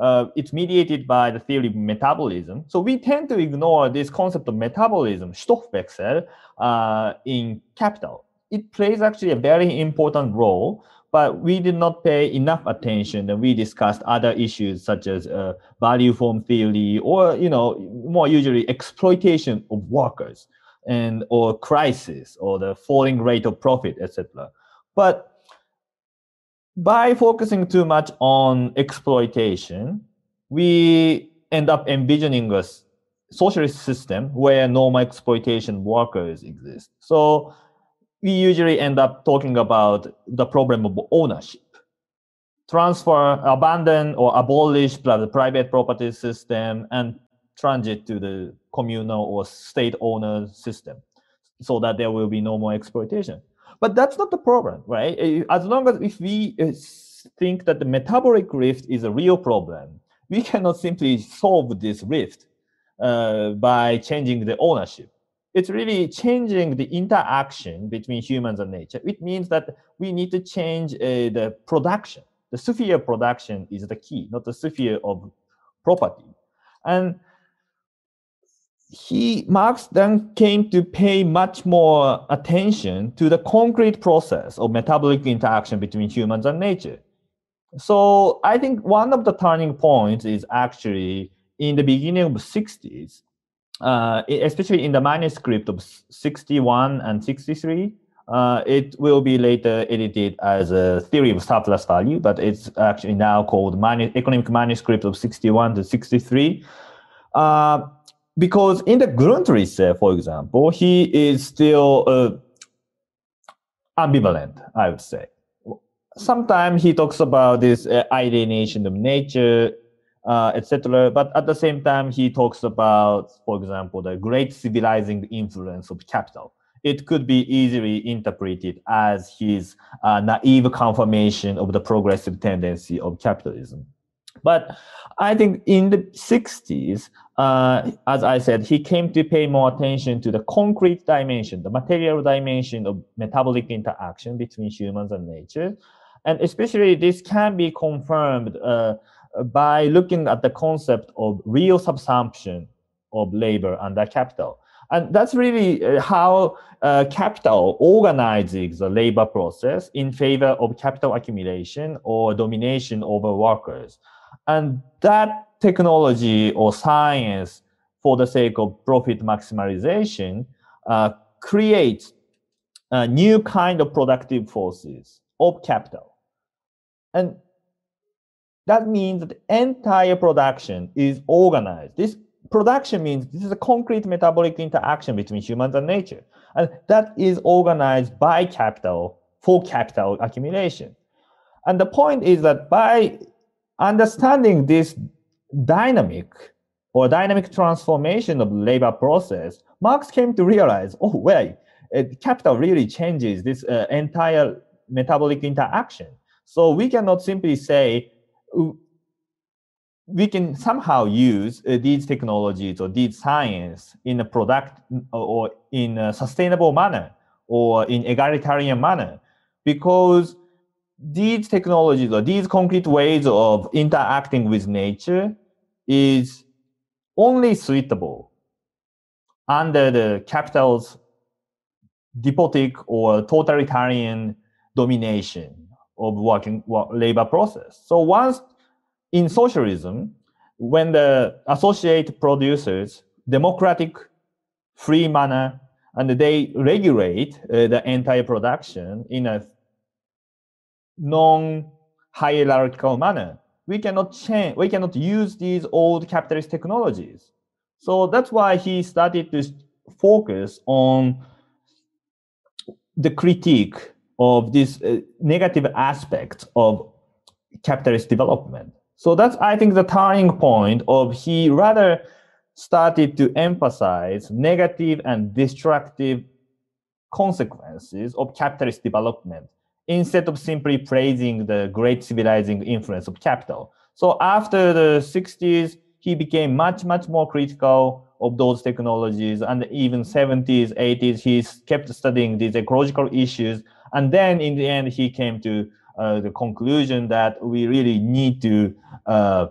Uh, it's mediated by the theory of metabolism. So we tend to ignore this concept of metabolism, Stoffwechsel, uh, in capital. It plays actually a very important role, but we did not pay enough attention. And we discussed other issues such as uh, value form theory, or you know, more usually exploitation of workers, and or crisis, or the falling rate of profit, etc. But by focusing too much on exploitation, we end up envisioning a socialist system where normal exploitation workers exist. So we usually end up talking about the problem of ownership. Transfer, abandon, or abolish the private property system and transit to the communal or state owner system so that there will be no more exploitation. But that's not the problem, right? Eh, as long as if we eh, think that the metabolic rift is a real problem, we cannot simply solve this rift uh, by changing the ownership. It's really changing the interaction between humans and nature. It means that we need to change uh, the production. The sphere production is the key, not the sphere of property. And he Marx then came to pay much more attention to the concrete process of metabolic interaction between humans and nature. So I think one of the turning points is actually in the beginning of the 60s, uh, especially in the manuscript of 61 and 63. Uh, it will be later edited as a theory of surplus value, but it's actually now called Manu- economic manuscript of 61 to 63. Uh, because in the Grundrisse, for example, he is still uh, ambivalent, I would say. Sometimes he talks about this uh, alienation of nature, uh, etc. But at the same time, he talks about, for example, the great civilizing influence of capital. It could be easily interpreted as his uh, naive confirmation of the progressive tendency of capitalism. But I think in the 60s, uh, as I said, he came to pay more attention to the concrete dimension, the material dimension of metabolic interaction between humans and nature. And especially this can be confirmed uh, by looking at the concept of real subsumption of labor under capital. And that's really uh, how uh, capital organizes the labor process in favor of capital accumulation or domination over workers. And that technology or science for the sake of profit maximization uh, creates a new kind of productive forces of capital. And that means that the entire production is organized. This production means this is a concrete metabolic interaction between humans and nature. And that is organized by capital for capital accumulation. And the point is that by understanding this dynamic or dynamic transformation of labor process, Marx came to realize, oh, wait, capital really changes this uh, entire metabolic interaction. So we cannot simply say we can somehow use uh, these technologies or these science in a product or in a sustainable manner or in egalitarian manner because these technologies or these concrete ways of interacting with nature is only suitable under the capital's despotic or totalitarian domination of working labor process. So once in socialism, when the associate producers democratic, free manner, and they regulate uh, the entire production in a non-hierarchical manner. We cannot change, we cannot use these old capitalist technologies. So that's why he started to focus on the critique of this uh, negative aspect of capitalist development. So that's, I think, the turning point of he rather started to emphasize negative and destructive consequences of capitalist development instead of simply praising the great civilizing influence of capital. So after the 60s, he became much, much more critical of those technologies. And even 70s, 80s, he kept studying these ecological issues. And then in the end, he came to uh, the conclusion that we really need to uh,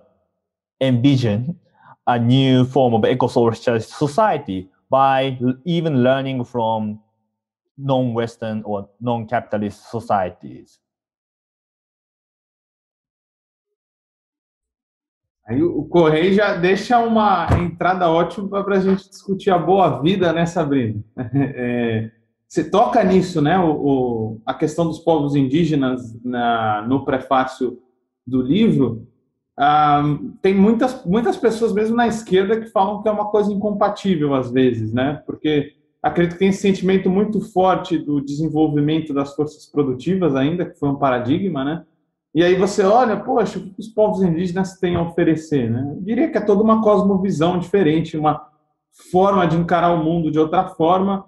envision a new form of eco-socialist society by even learning from non-Western or non-capitalist societies. Aí o Correio já deixa uma entrada ótima para a gente discutir a boa vida, né, Sabrina? <laughs> É, você toca nisso, né? O, o, a questão dos povos indígenas na, no prefácio do livro. Ah, tem muitas, muitas pessoas, mesmo na esquerda, que falam que é uma coisa incompatível às vezes, né? Porque acredito que tem esse sentimento muito forte do desenvolvimento das forças produtivas ainda, que foi um paradigma, né? E aí você olha, poxa, o que os povos indígenas têm a oferecer, né? Eu diria que é toda uma cosmovisão diferente, uma forma de encarar o mundo de outra forma,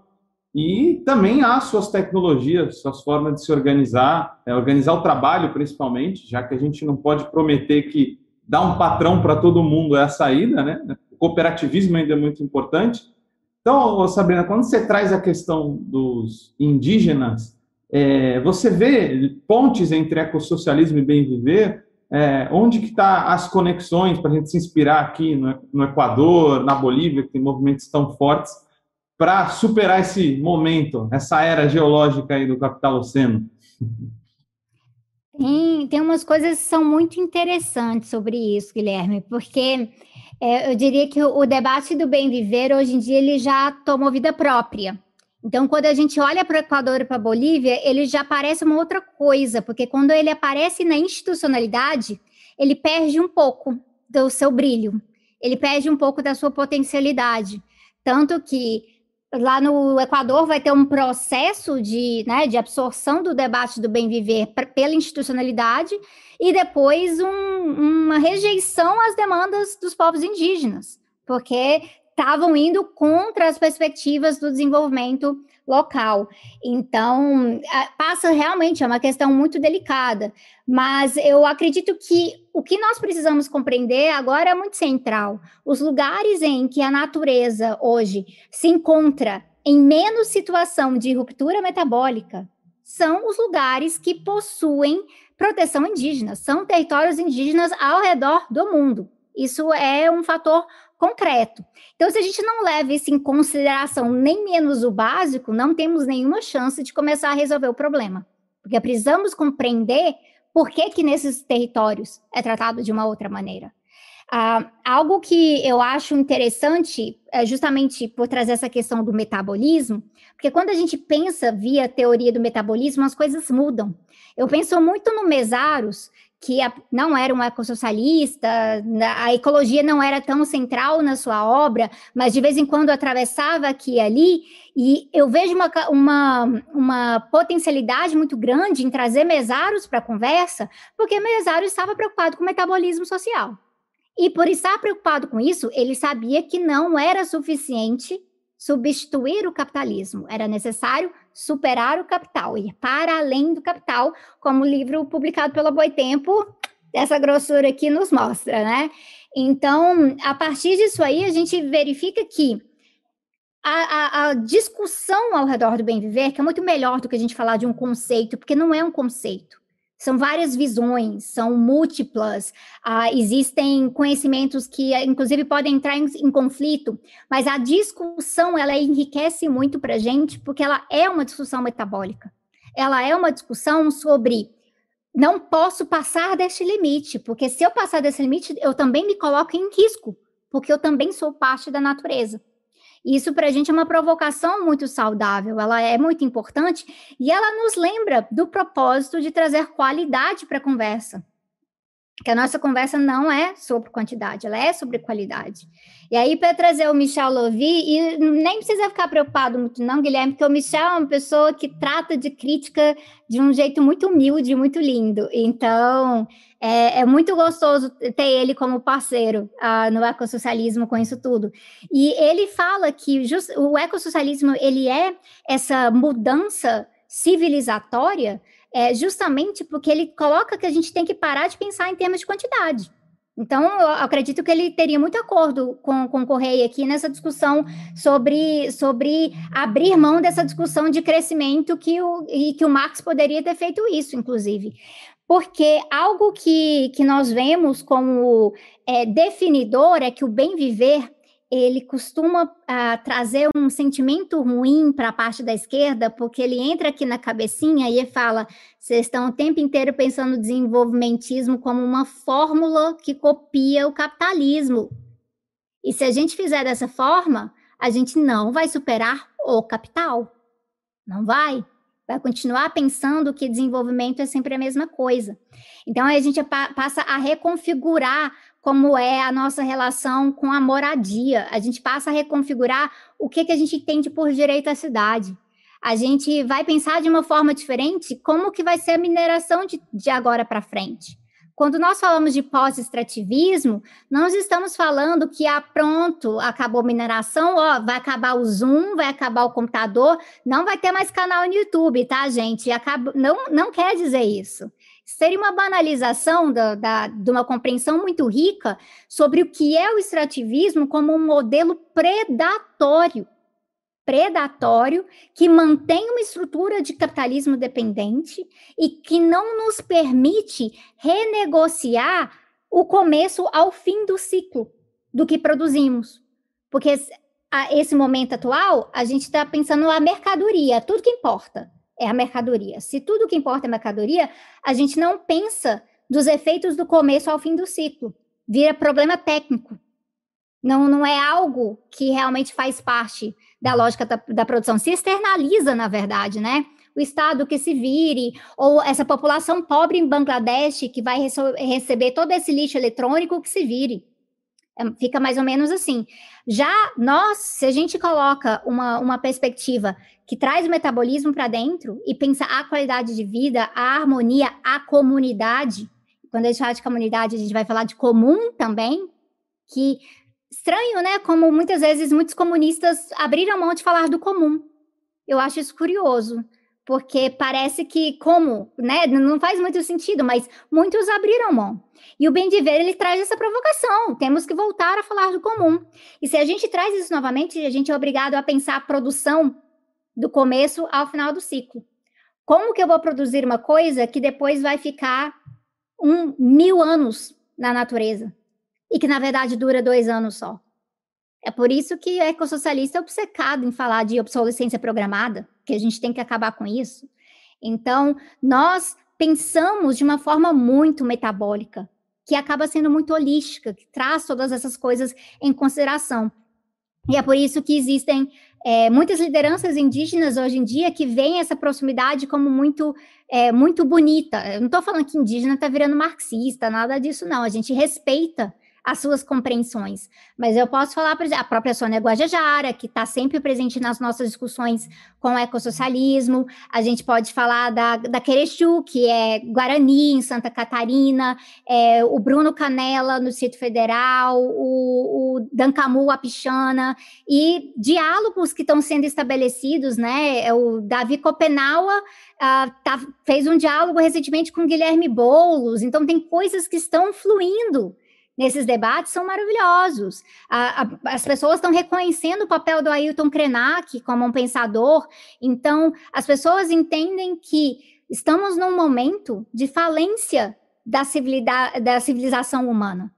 e também há suas tecnologias, suas formas de se organizar, é, organizar o trabalho principalmente, já que a gente não pode prometer que dar um patrão para todo mundo é a saída, né? O cooperativismo ainda é muito importante. Então, Sabrina, quando você traz a questão dos indígenas, é, você vê pontes entre ecossocialismo e bem viver, é, onde que está as conexões para a gente se inspirar aqui no, no Equador, na Bolívia, que tem movimentos tão fortes, para superar esse momento, essa era geológica aí do capitaloceno? Tem, tem umas coisas que são muito interessantes sobre isso, Guilherme, porque é, eu diria que o, o debate do bem viver hoje em dia ele já tomou vida própria. Então, quando a gente olha para o Equador e para a Bolívia, ele já parece uma outra coisa, porque quando ele aparece na institucionalidade, ele perde um pouco do seu brilho, ele perde um pouco da sua potencialidade. Tanto que lá no Equador vai ter um processo de, né, de absorção do debate do bem viver pela institucionalidade e depois um, uma rejeição às demandas dos povos indígenas, porque estavam indo contra as perspectivas do desenvolvimento local. Então, passa realmente, é uma questão muito delicada, mas eu acredito que o que nós precisamos compreender agora é muito central. Os lugares em que a natureza hoje se encontra em menos situação de ruptura metabólica são os lugares que possuem proteção indígena, são territórios indígenas ao redor do mundo. Isso é um fator concreto. Então, se a gente não leva isso em consideração nem menos o básico, não temos nenhuma chance de começar a resolver o problema. Porque precisamos compreender por que, que nesses territórios é tratado de uma outra maneira. Ah, algo que eu acho interessante, é justamente por trazer essa questão do metabolismo, porque quando a gente pensa via teoria do metabolismo, as coisas mudam. Eu penso muito no Mesaros, que não era um ecossocialista, a ecologia não era tão central na sua obra, mas de vez em quando atravessava aqui e ali, e eu vejo uma, uma, uma potencialidade muito grande em trazer Mesaros para a conversa, porque Mesaros estava preocupado com o metabolismo social. E por estar preocupado com isso, ele sabia que não era suficiente substituir o capitalismo, era necessário superar o capital, ir para além do capital, como o livro publicado pela Boitempo, dessa grossura aqui nos mostra, né? Então, a partir disso aí, a gente verifica que a, a, a, discussão ao redor do bem viver, que é muito melhor do que a gente falar de um conceito, porque não é um conceito. São várias visões, são múltiplas, ah, existem conhecimentos que, inclusive, podem entrar em, em, conflito, mas a discussão, ela enriquece muito para a gente, porque ela é uma discussão metabólica. Ela é uma discussão sobre não posso passar deste limite, porque se eu passar desse limite, eu também me coloco em risco, porque eu também sou parte da natureza. Isso para a gente é uma provocação muito saudável, ela é muito importante e ela nos lembra do propósito de trazer qualidade para a conversa. Que a nossa conversa não é sobre quantidade, ela é sobre qualidade. E aí, para trazer o Michel Lovy, e nem precisa ficar preocupado muito, não, Guilherme, porque o Michel é uma pessoa que trata de crítica de um jeito muito humilde, muito lindo. Então, é, é muito gostoso ter ele como parceiro uh, no ecossocialismo com isso tudo. E ele fala que just, o ecossocialismo ele é essa mudança civilizatória é, justamente porque ele coloca que a gente tem que parar de pensar em termos de quantidade. Então, eu acredito que ele teria muito acordo com, com o Correia aqui nessa discussão sobre, sobre abrir mão dessa discussão de crescimento que o, e que o Marx poderia ter feito isso, inclusive. Porque algo que, que nós vemos como é, definidor é que o bem viver ele costuma uh, trazer um sentimento ruim para a parte da esquerda, porque ele entra aqui na cabecinha e fala: vocês estão o tempo inteiro pensando no desenvolvimentismo como uma fórmula que copia o capitalismo. E se a gente fizer dessa forma, a gente não vai superar o capital. Não vai. Vai continuar pensando que desenvolvimento é sempre a mesma coisa. Então, a gente passa a reconfigurar como é a nossa relação com a moradia. A gente passa a reconfigurar o que, que a gente entende por direito à cidade. A gente vai pensar de uma forma diferente como que vai ser a mineração de, de agora para frente. Quando nós falamos de pós-extrativismo, nós estamos falando que, ah, pronto, acabou a mineração, ó, vai acabar o Zoom, vai acabar o computador, não vai ter mais canal no YouTube, tá, gente? Acaba, não, não quer dizer isso seria uma banalização da, da, de uma compreensão muito rica sobre o que é o extrativismo como um modelo predatório. Predatório que mantém uma estrutura de capitalismo dependente e que não nos permite renegociar o começo ao fim do ciclo do que produzimos. Porque a esse momento atual, a gente está pensando na mercadoria, tudo que importa é a mercadoria. Se tudo que importa é mercadoria, a gente não pensa dos efeitos do começo ao fim do ciclo. Vira problema técnico. Não, não é algo que realmente faz parte da lógica da, da produção. Se externaliza, na verdade, né? o Estado que se vire, ou essa população pobre em Bangladesh que vai receber todo esse lixo eletrônico que se vire. É, fica mais ou menos assim. Já nós, se a gente coloca uma, uma perspectiva que traz o metabolismo para dentro e pensa a qualidade de vida, a harmonia, a comunidade, quando a gente fala de comunidade, a gente vai falar de comum também, que estranho, né? Como muitas vezes muitos comunistas abriram mão de falar do comum. Eu acho isso curioso porque parece que como, né, não faz muito sentido, mas muitos abriram mão. E o bem de ver ele traz essa provocação. Temos que voltar a falar do comum. E se a gente traz isso novamente, a gente é obrigado a pensar a produção do começo ao final do ciclo. Como que eu vou produzir uma coisa que depois vai ficar um mil anos na natureza e que na verdade dura dois anos só? É por isso que o ecossocialista é obcecado em falar de obsolescência programada, que a gente tem que acabar com isso. Então, nós pensamos de uma forma muito metabólica, que acaba sendo muito holística, que traz todas essas coisas em consideração. E é por isso que existem é, muitas lideranças indígenas hoje em dia que veem essa proximidade como muito, é, muito bonita. Eu não estou falando que indígena está virando marxista, nada disso, não. A gente respeita as suas compreensões. Mas eu posso falar, por exemplo, a própria Sônia Guajajara, que está sempre presente nas nossas discussões com o ecossocialismo. A gente pode falar da, da Querechu, que é Guarani, em Santa Catarina, é, o Bruno Canela, no Distrito Federal, o, o Dancamu Apichana, e diálogos que estão sendo estabelecidos, né? É o Davi Copenaua uh, tá, fez um diálogo recentemente com Guilherme Boulos, então tem coisas que estão fluindo nesses debates são maravilhosos. A, a, as pessoas estão reconhecendo o papel do Ailton Krenak como um pensador, então as pessoas entendem que estamos num momento de falência da, da civilização humana,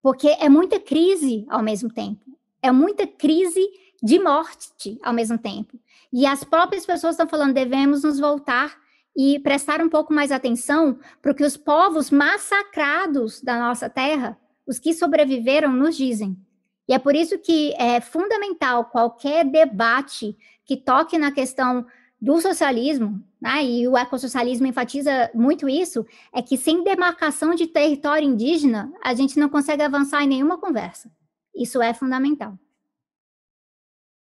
porque é muita crise ao mesmo tempo, é muita crise de morte ao mesmo tempo. E as próprias pessoas estão falando, devemos nos voltar e prestar um pouco mais atenção para que os povos massacrados da nossa terra os que sobreviveram nos dizem. E é por isso que é fundamental qualquer debate que toque na questão do socialismo, né, e o ecossocialismo enfatiza muito isso, é que sem demarcação de território indígena, a gente não consegue avançar em nenhuma conversa. Isso é fundamental.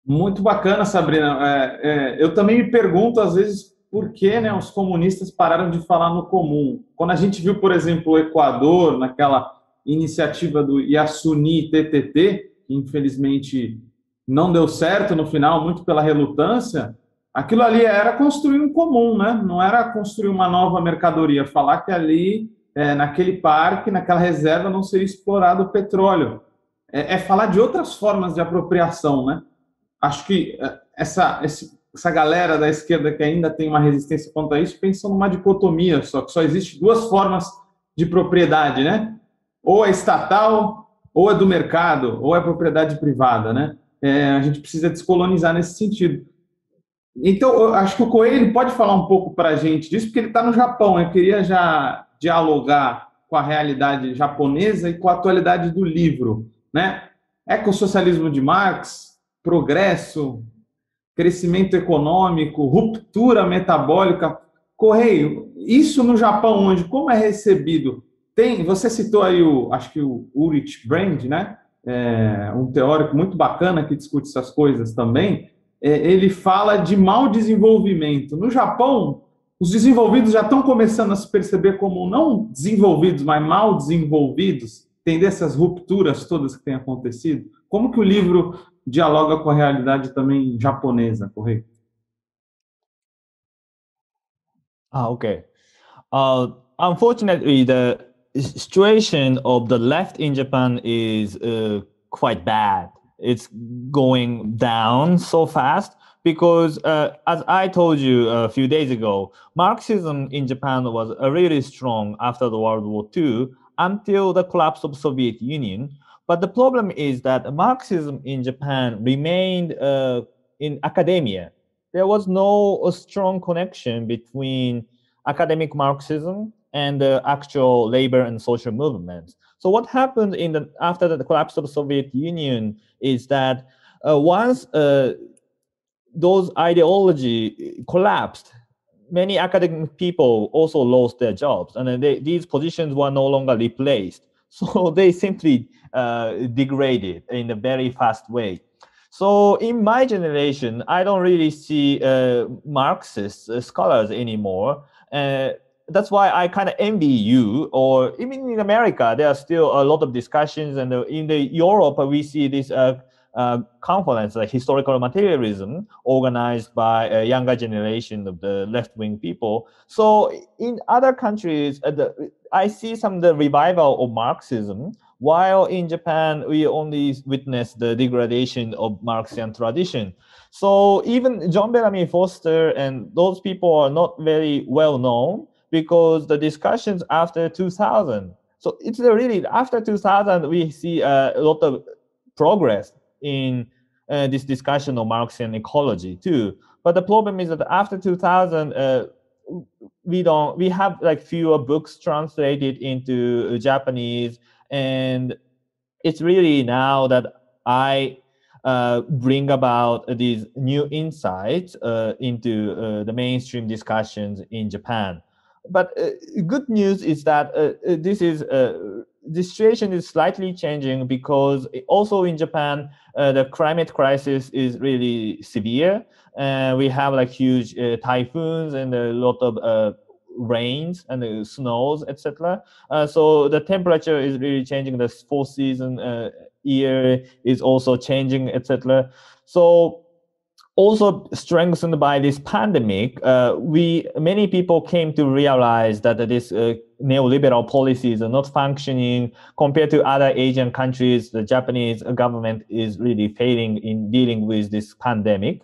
Muito bacana, Sabrina. É, é, eu também me pergunto, às vezes, por que né, os comunistas pararam de falar no comum. Quando a gente viu, por exemplo, o Equador, naquela iniciativa do Yasuni TTT, que infelizmente não deu certo no final, muito pela relutância, aquilo ali era construir um comum, né? não era construir uma nova mercadoria, falar que ali, é, naquele parque, naquela reserva, não seria explorado o petróleo. É, é falar de outras formas de apropriação, né? acho que é, essa, essa galera da esquerda que ainda tem uma resistência contra isso pensa numa dicotomia só, que só existe duas formas de propriedade, né? Ou é estatal, ou é do mercado, ou é propriedade privada, né? É, a gente precisa descolonizar nesse sentido. Então, eu acho que o Coelho pode falar um pouco para a gente disso, porque ele está no Japão. Eu queria já dialogar com a realidade japonesa e com a atualidade do livro, né? Ecossocialismo de Marx, progresso, crescimento econômico, ruptura metabólica. Correio, isso no Japão, onde como é recebido? Tem, você citou aí o, acho que o Ulrich Brand, né? É, um teórico muito bacana que discute essas coisas também. É, ele fala de mau desenvolvimento. No Japão, os desenvolvidos já estão começando a se perceber como não desenvolvidos, mas mal desenvolvidos, entender essas rupturas todas que têm acontecido. Como que o livro dialoga com a realidade também japonesa, correto? Ah, okay. Uh, unfortunately, the situation of the left in Japan is uh, quite bad. It's going down so fast because, uh, as I told you a few days ago, Marxism in Japan was really strong after the World War II until the collapse of Soviet Union. But the problem is that Marxism in Japan remained uh, in academia. There was no strong connection between academic Marxism and the actual labor and social movements. So what happened in the after the collapse of the Soviet Union is that uh, once uh, those ideology collapsed, many academic people also lost their jobs, and they, these positions were no longer replaced. <laughs> So they simply uh, degraded in a very fast way. So in my generation, I don't really see uh, Marxist uh, scholars anymore. Uh, that's why I kind of envy you. Or even in America, there are still a lot of discussions, and uh, in the Europe, we see this uh, uh, conference, like historical materialism, organized by a younger generation of the left-wing people. So in other countries, the, I see some of the revival of Marxism while in Japan, we only witness the degradation of Marxian tradition. So even John Bellamy Foster and those people are not very well known because the discussions after 2000. So it's really after 2000 we see a lot of progress in uh, this discussion of Marxian ecology too. But the problem is that after 2000, uh, we don't we have like fewer books translated into Japanese and it's really now that I uh, bring about these new insights uh, into uh, the mainstream discussions in Japan. But uh, good news is that uh, uh, this is the situation is slightly changing because also in Japan the climate crisis is really severe. we have like huge typhoons and a lot of rains and snows, etc. Uh, so the temperature is really changing. The four season uh, year is also changing, etc. So also strengthened by this pandemic, uh, we many people came to realize that this uh, neoliberal policies are not functioning compared to other Asian countries. The Japanese government is really failing in dealing with this pandemic.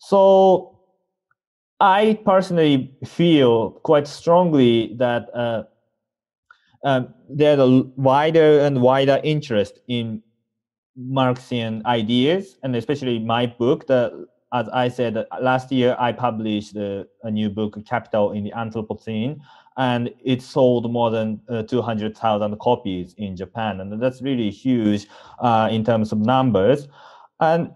So I personally feel quite strongly that uh, um, there's a wider and wider interest in Marxian ideas, and especially my book. The, as I said last year, I published a, a new book, Capital in the Anthropocene, and it sold more than uh, 200,000 copies in Japan, and that's really huge uh, in terms of numbers. And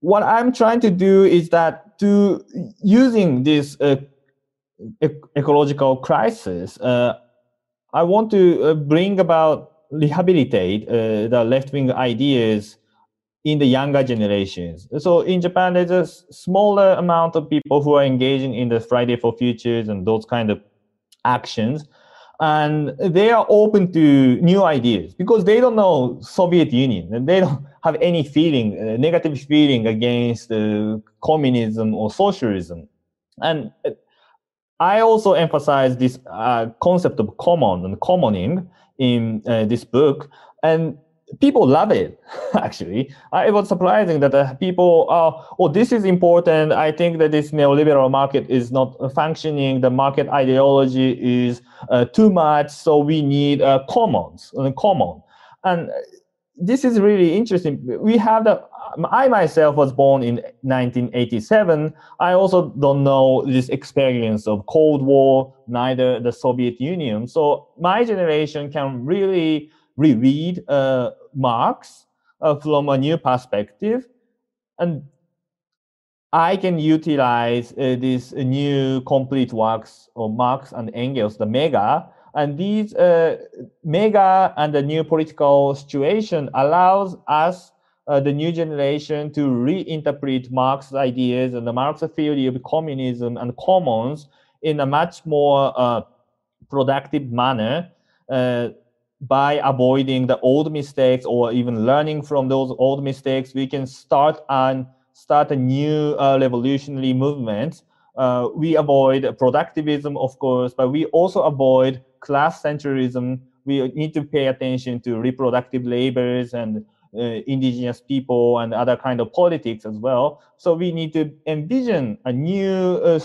what I'm trying to do is that to using this uh, ecological crisis, uh, I want to bring about rehabilitate the left wing ideas in the younger generations. So in Japan, there's a smaller amount of people who are engaging in the Friday for Futures and those kind of actions. And they are open to new ideas because they don't know Soviet Union and they don't <laughs> have any feeling, uh, negative feeling against uh, communism or socialism. And I also emphasize this uh, concept of common and commoning in uh, this book. And people love it <laughs> actually. Uh, it was surprising that uh, people are oh this is important. I think that this neoliberal market is not functioning. The market ideology is uh, too much. So we need uh, commons uh, common. And this is really interesting. We have the i myself was born in 1987 i also don't know this experience of cold war neither the soviet union. So my generation can really reread uh, Marx uh, from a new perspective, and I can utilize uh, these new complete works of Marx and Engels, the mega, and these uh, mega and the new political situation allows us, uh, the new generation, to reinterpret Marx's ideas and the Marx theory of communism and commons in a much more uh, productive manner by avoiding the old mistakes or even learning from those old mistakes, we can start and start a new uh, revolutionary movement. Uh, we avoid productivism, of course, but we also avoid class centrism. We need to pay attention to reproductive labors and uh, indigenous people and other kind of politics as well. So we need to envision a new uh,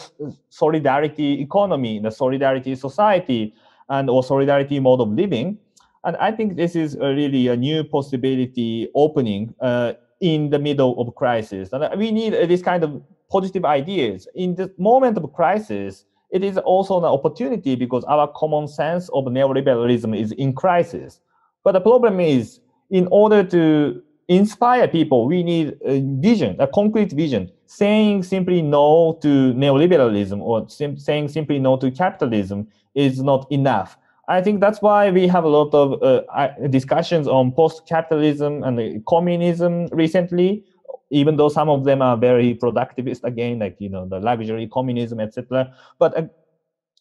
solidarity economy, the solidarity society, and or solidarity mode of living and I think this is a really a new possibility opening uh, in the middle of crisis. And we need uh, this kind of positive ideas. In the moment of crisis, it is also an opportunity because our common sense of neoliberalism is in crisis. But the problem is, in order to inspire people, we need a vision, a concrete vision. Saying simply no to neoliberalism or sim- saying simply no to capitalism is not enough I think that's why we have a lot of uh, discussions on post-capitalism and communism recently, even though some of them are very productivist again, like you know the luxury communism, etc. But uh,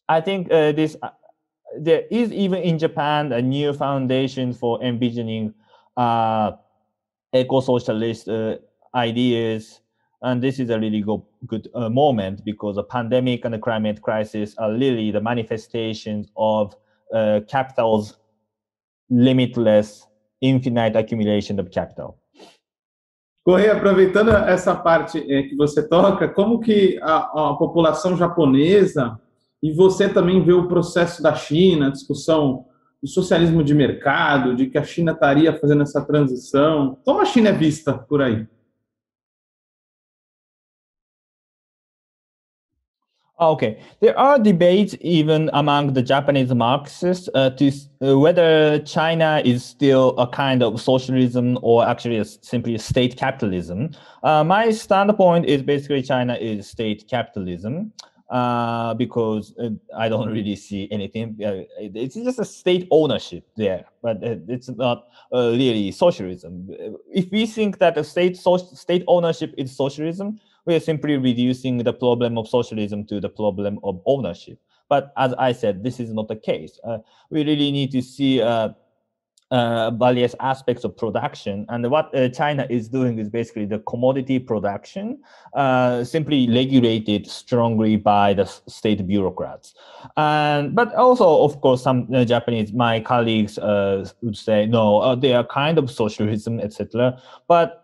I think uh, this uh, there is even in Japan a new foundation for envisioning uh, eco-socialist uh, ideas, and this is a really go- good moment because the pandemic and the climate crisis are really the manifestations of uh, capital's limitless, infinite accumulation of capital. Correia, aproveitando essa parte é, que você toca, como que a, a, população japonesa e você também vê o processo da China, a discussão do socialismo de mercado, de que a China estaria fazendo essa transição, como a China é vista por aí? Okay, there are debates even among the Japanese Marxists uh, to uh, whether China is still a kind of socialism or actually a, simply a state capitalism. Uh, my standpoint is basically China is state capitalism uh, because uh, I don't <laughs> really see anything. Uh, it's just a state ownership there, but it's not really socialism. If we think that a state so- state ownership is socialism we are simply reducing the problem of socialism to the problem of ownership. But as I said, this is not the case. Uh, we really need to see uh, uh, various aspects of production. And what uh, China is doing is basically the commodity production, uh, simply regulated strongly by the state bureaucrats. And but also, of course, some uh, Japanese my colleagues would say no, they are kind of socialism, etc. But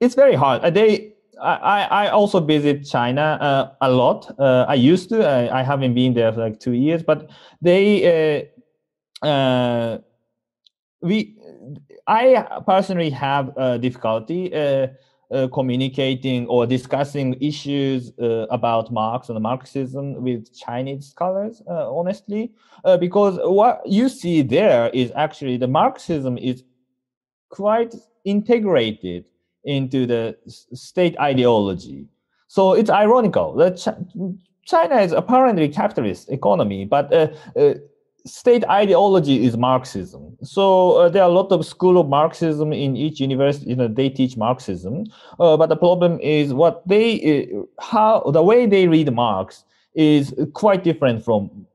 it's very hard. Uh, they I, I also visit China uh, a lot. Uh, I used to. I, I, haven't been there for like two years, but they uh, uh we I personally have difficulty uh, communicating or discussing issues about Marx and Marxism with Chinese scholars. honestly, because what you see there is actually the Marxism is quite integrated into the state ideology. So it's ironical that China is apparently capitalist economy, but uh, uh, state ideology is Marxism. So uh, there are a lot of school of Marxism in each university. You know, they teach Marxism, uh, but the problem is what they uh, how the way they read Marx is quite different from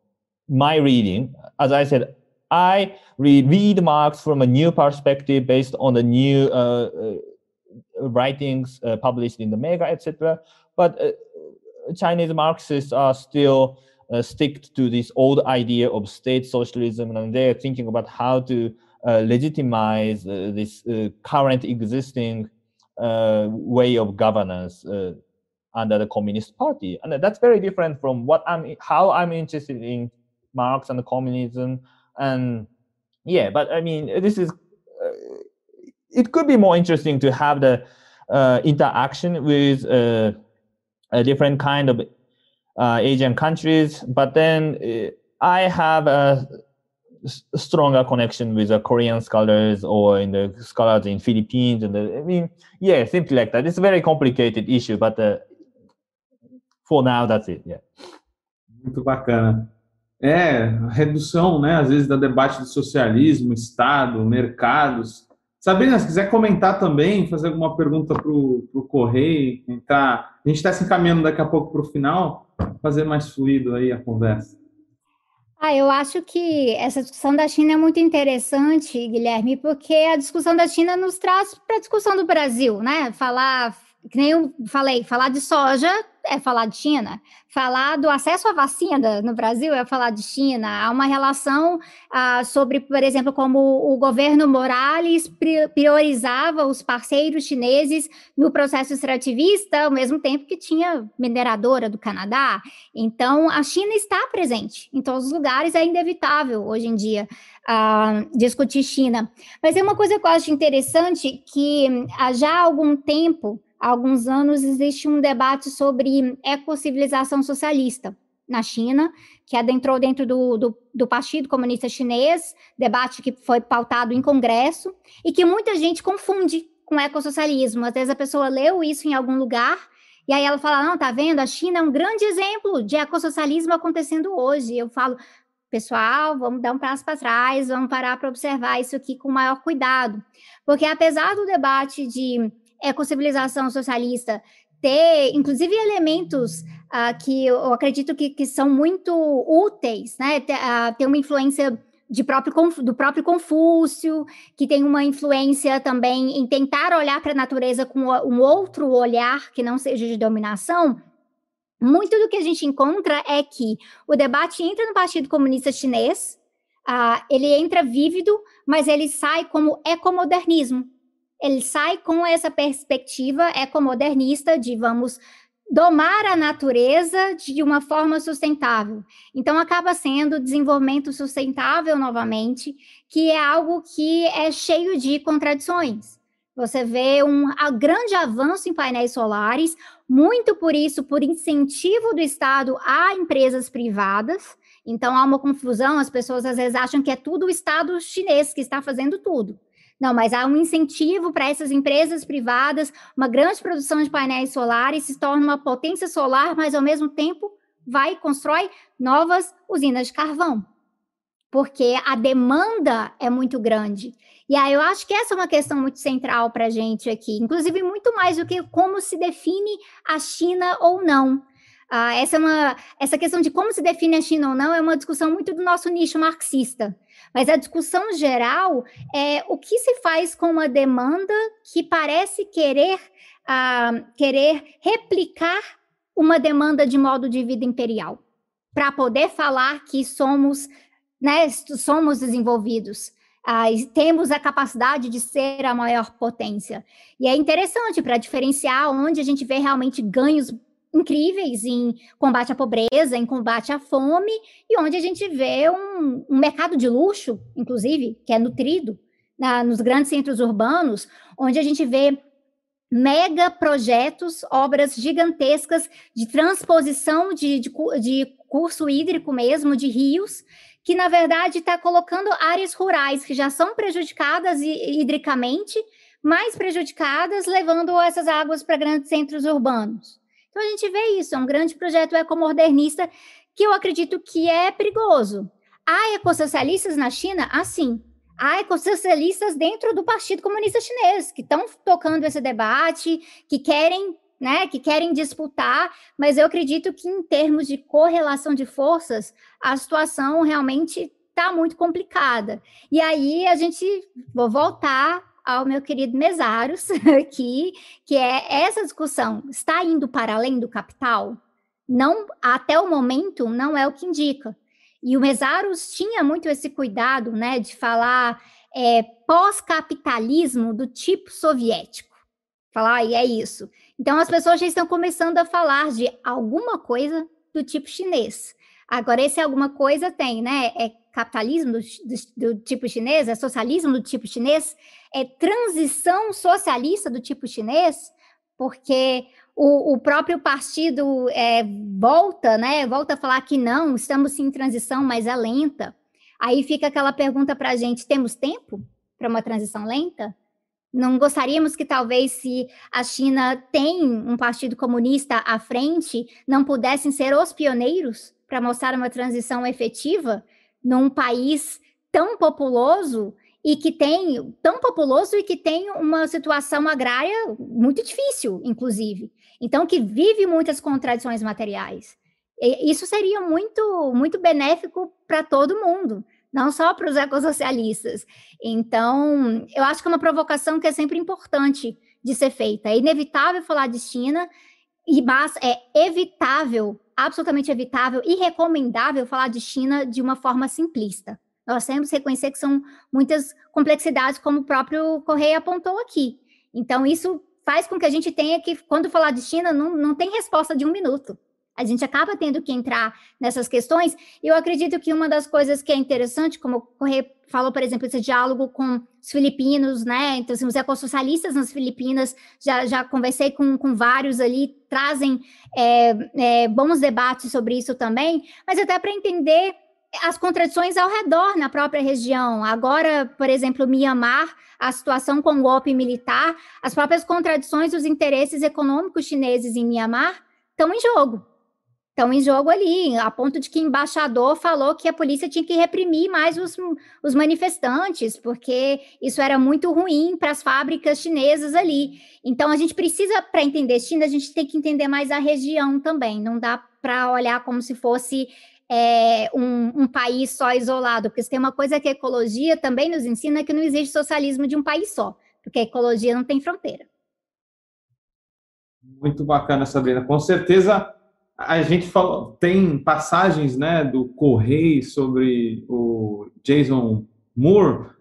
my reading. As I said, I read, Marx from a new perspective based on the new uh, uh, writings uh, published in the Mega, etc. But Chinese Marxists are still uh, stick to this old idea of state socialism, and they're thinking about how to uh, legitimize uh, this uh, current existing uh, way of governance uh, under the Communist Party, and that's very different from what I'm, how I'm interested in Marx and communism, and yeah, but I mean, this is, it could be more interesting to have the interaction with a different kind of uh, Asian countries. But then uh, I have a stronger connection with the Korean scholars or in the scholars in Philippines. And the, I mean, yeah, simply like that. It's a very complicated issue, but uh, for now, that's it. Yeah. Muito bacana. É, redução, né, às vezes, da debate do socialismo, Estado, mercados, Sabrina, se quiser comentar também, fazer alguma pergunta para o Correio. A gente está se encaminhando daqui a pouco para o final, fazer mais fluido aí a conversa. Ah, eu acho que essa discussão da China é muito interessante, Guilherme, porque a discussão da China nos traz para a discussão do Brasil, né? Falar, que nem eu falei, falar de soja é falar de China. Falar do acesso à vacina no Brasil é falar de China. Há uma relação ah, sobre, por exemplo, como o governo Morales priorizava os parceiros chineses no processo extrativista, ao mesmo tempo que tinha mineradora do Canadá. Então, a China está presente em todos os lugares, é inevitável hoje em dia. Uh, discutir China. Mas é uma coisa que eu acho interessante que há já algum tempo há alguns anos existe um debate sobre ecocivilização socialista na China, que adentrou dentro do, do, do, Partido Comunista Chinês, debate que foi pautado em congresso, e que muita gente confunde com ecossocialismo. Às vezes a pessoa leu isso em algum lugar, e aí ela fala, não, tá vendo, a China é um grande exemplo de ecossocialismo acontecendo hoje. Eu falo, pessoal, vamos dar um passo para trás, vamos parar para observar isso aqui com maior cuidado. Porque apesar do debate de ecocivilização socialista ter, inclusive, elementos uh, que eu acredito que, que são muito úteis, né? Ter, uh, ter uma influência de próprio, do próprio Confúcio, que tem uma influência também em tentar olhar para a natureza com um outro olhar que não seja de dominação. Muito do que a gente encontra é que o debate entra no Partido Comunista Chinês, uh, ele entra vívido, mas ele sai como ecomodernismo, ele sai com essa perspectiva ecomodernista de vamos domar a natureza de uma forma sustentável. Então, acaba sendo desenvolvimento sustentável novamente, que é algo que é cheio de contradições. Você vê um grande avanço em painéis solares, muito por isso, por incentivo do Estado a empresas privadas. Então, há uma confusão, as pessoas às vezes acham que é tudo o Estado chinês que está fazendo tudo. Não, mas há um incentivo para essas empresas privadas, uma grande produção de painéis solares, se torna uma potência solar, mas ao mesmo tempo vai e constrói novas usinas de carvão. Porque a demanda é muito grande. E aí eu acho que essa é uma questão muito central para a gente aqui, inclusive muito mais do que como se define a China ou não. Ah, essa, é uma, essa questão de como se define a China ou não é uma discussão muito do nosso nicho marxista. Mas a discussão geral é o que se faz com uma demanda que parece querer, uh, querer replicar uma demanda de modo de vida imperial, para poder falar que somos, né, somos desenvolvidos. Uh, temos a capacidade de ser a maior potência. E é interessante para diferenciar onde a gente vê realmente ganhos incríveis em combate à pobreza, em combate à fome, e onde a gente vê um, um mercado de luxo, inclusive, que é nutrido na, nos grandes centros urbanos, onde a gente vê mega projetos, obras gigantescas de transposição de, de, de curso hídrico mesmo, de rios, que na verdade está colocando áreas rurais que já são prejudicadas hidricamente mais prejudicadas, levando essas águas para grandes centros urbanos. Então a gente vê isso, é um grande projeto ecomodernista que eu acredito que é perigoso. Há ecossocialistas na China? Assim. Há ecossocialistas dentro do Partido Comunista Chinês que estão tocando esse debate, que querem né, que querem disputar, mas eu acredito que em termos de correlação de forças, a situação realmente está muito complicada. E aí a gente vou voltar ao meu querido Mesaros <laughs> aqui, que é essa discussão está indo para além do capital? Não, até o momento não é o que indica. E o Mesaros tinha muito esse cuidado, né, de falar é, pós-capitalismo do tipo soviético. Falar, e é isso. Então, as pessoas já estão começando a falar de alguma coisa do tipo chinês. Agora, esse alguma coisa tem, né? É capitalismo do, do, do, tipo chinês? É socialismo do tipo chinês? É transição socialista do tipo chinês? Porque o, o próprio partido é, volta, né? Volta a falar que não, estamos em transição, mas é lenta. Aí fica aquela pergunta para a gente: temos tempo para uma transição lenta? Não gostaríamos que talvez se a China tem um partido comunista à frente, não pudessem ser os pioneiros para mostrar uma transição efetiva num país tão populoso e que tem tão populoso e que tem uma situação agrária muito difícil, inclusive. Então que vive muitas contradições materiais. E isso seria muito muito benéfico para todo mundo não só para os ecossocialistas. Então, eu acho que é uma provocação que é sempre importante de ser feita. É inevitável falar de China, e mas é evitável, absolutamente evitável e recomendável falar de China de uma forma simplista. Nós temos que reconhecer que são muitas complexidades, como o próprio Correia apontou aqui. Então, isso faz com que a gente tenha que, quando falar de China, não, não tem resposta de um minuto a gente acaba tendo que entrar nessas questões. E eu acredito que uma das coisas que é interessante, como o Correia falou, por exemplo, esse diálogo com os filipinos, né? Então, assim, os ecossocialistas nas Filipinas, já, já conversei com, com vários ali, trazem é, é, bons debates sobre isso também, mas até para entender as contradições ao redor na própria região. Agora, por exemplo, Mianmar, a situação com o golpe militar, as próprias contradições dos interesses econômicos chineses em Mianmar estão em jogo estão em jogo ali, a ponto de que o embaixador falou que a polícia tinha que reprimir mais os, os manifestantes, porque isso era muito ruim para as fábricas chinesas ali. Então, a gente precisa, para entender China, a gente tem que entender mais a região também, não dá para olhar como se fosse é, um, um, país só isolado, porque tem uma coisa que a ecologia também nos ensina, que não existe socialismo de um país só, porque a ecologia não tem fronteira. Muito bacana, Sabrina. Com certeza a gente falou, tem passagens né, do Correio sobre o Jason Moore.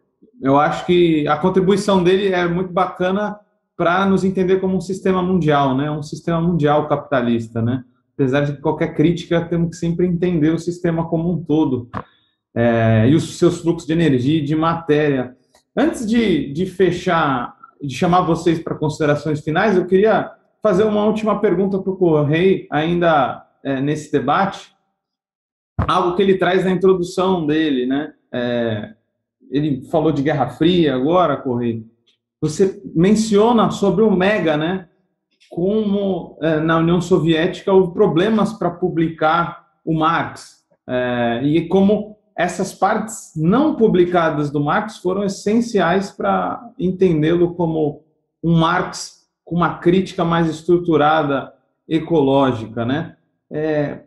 Eu acho que a contribuição dele é muito bacana para nos entender como um sistema mundial, né? Um sistema mundial capitalista, né? Apesar de qualquer crítica, temos que sempre entender o sistema como um todo é, e os seus fluxos de energia e de matéria. Antes de, de fechar, de chamar vocês para considerações finais, eu queria fazer uma última pergunta para o Correio, ainda é, nesse debate, algo que ele traz na introdução dele, né? É, ele falou de Guerra Fria agora, Correio. Você menciona sobre o Mega, né? Como é, na União Soviética houve problemas para publicar o Marx é, e como essas partes não publicadas do Marx foram essenciais para entendê-lo como um Marx com uma crítica mais estruturada ecológica, né? É,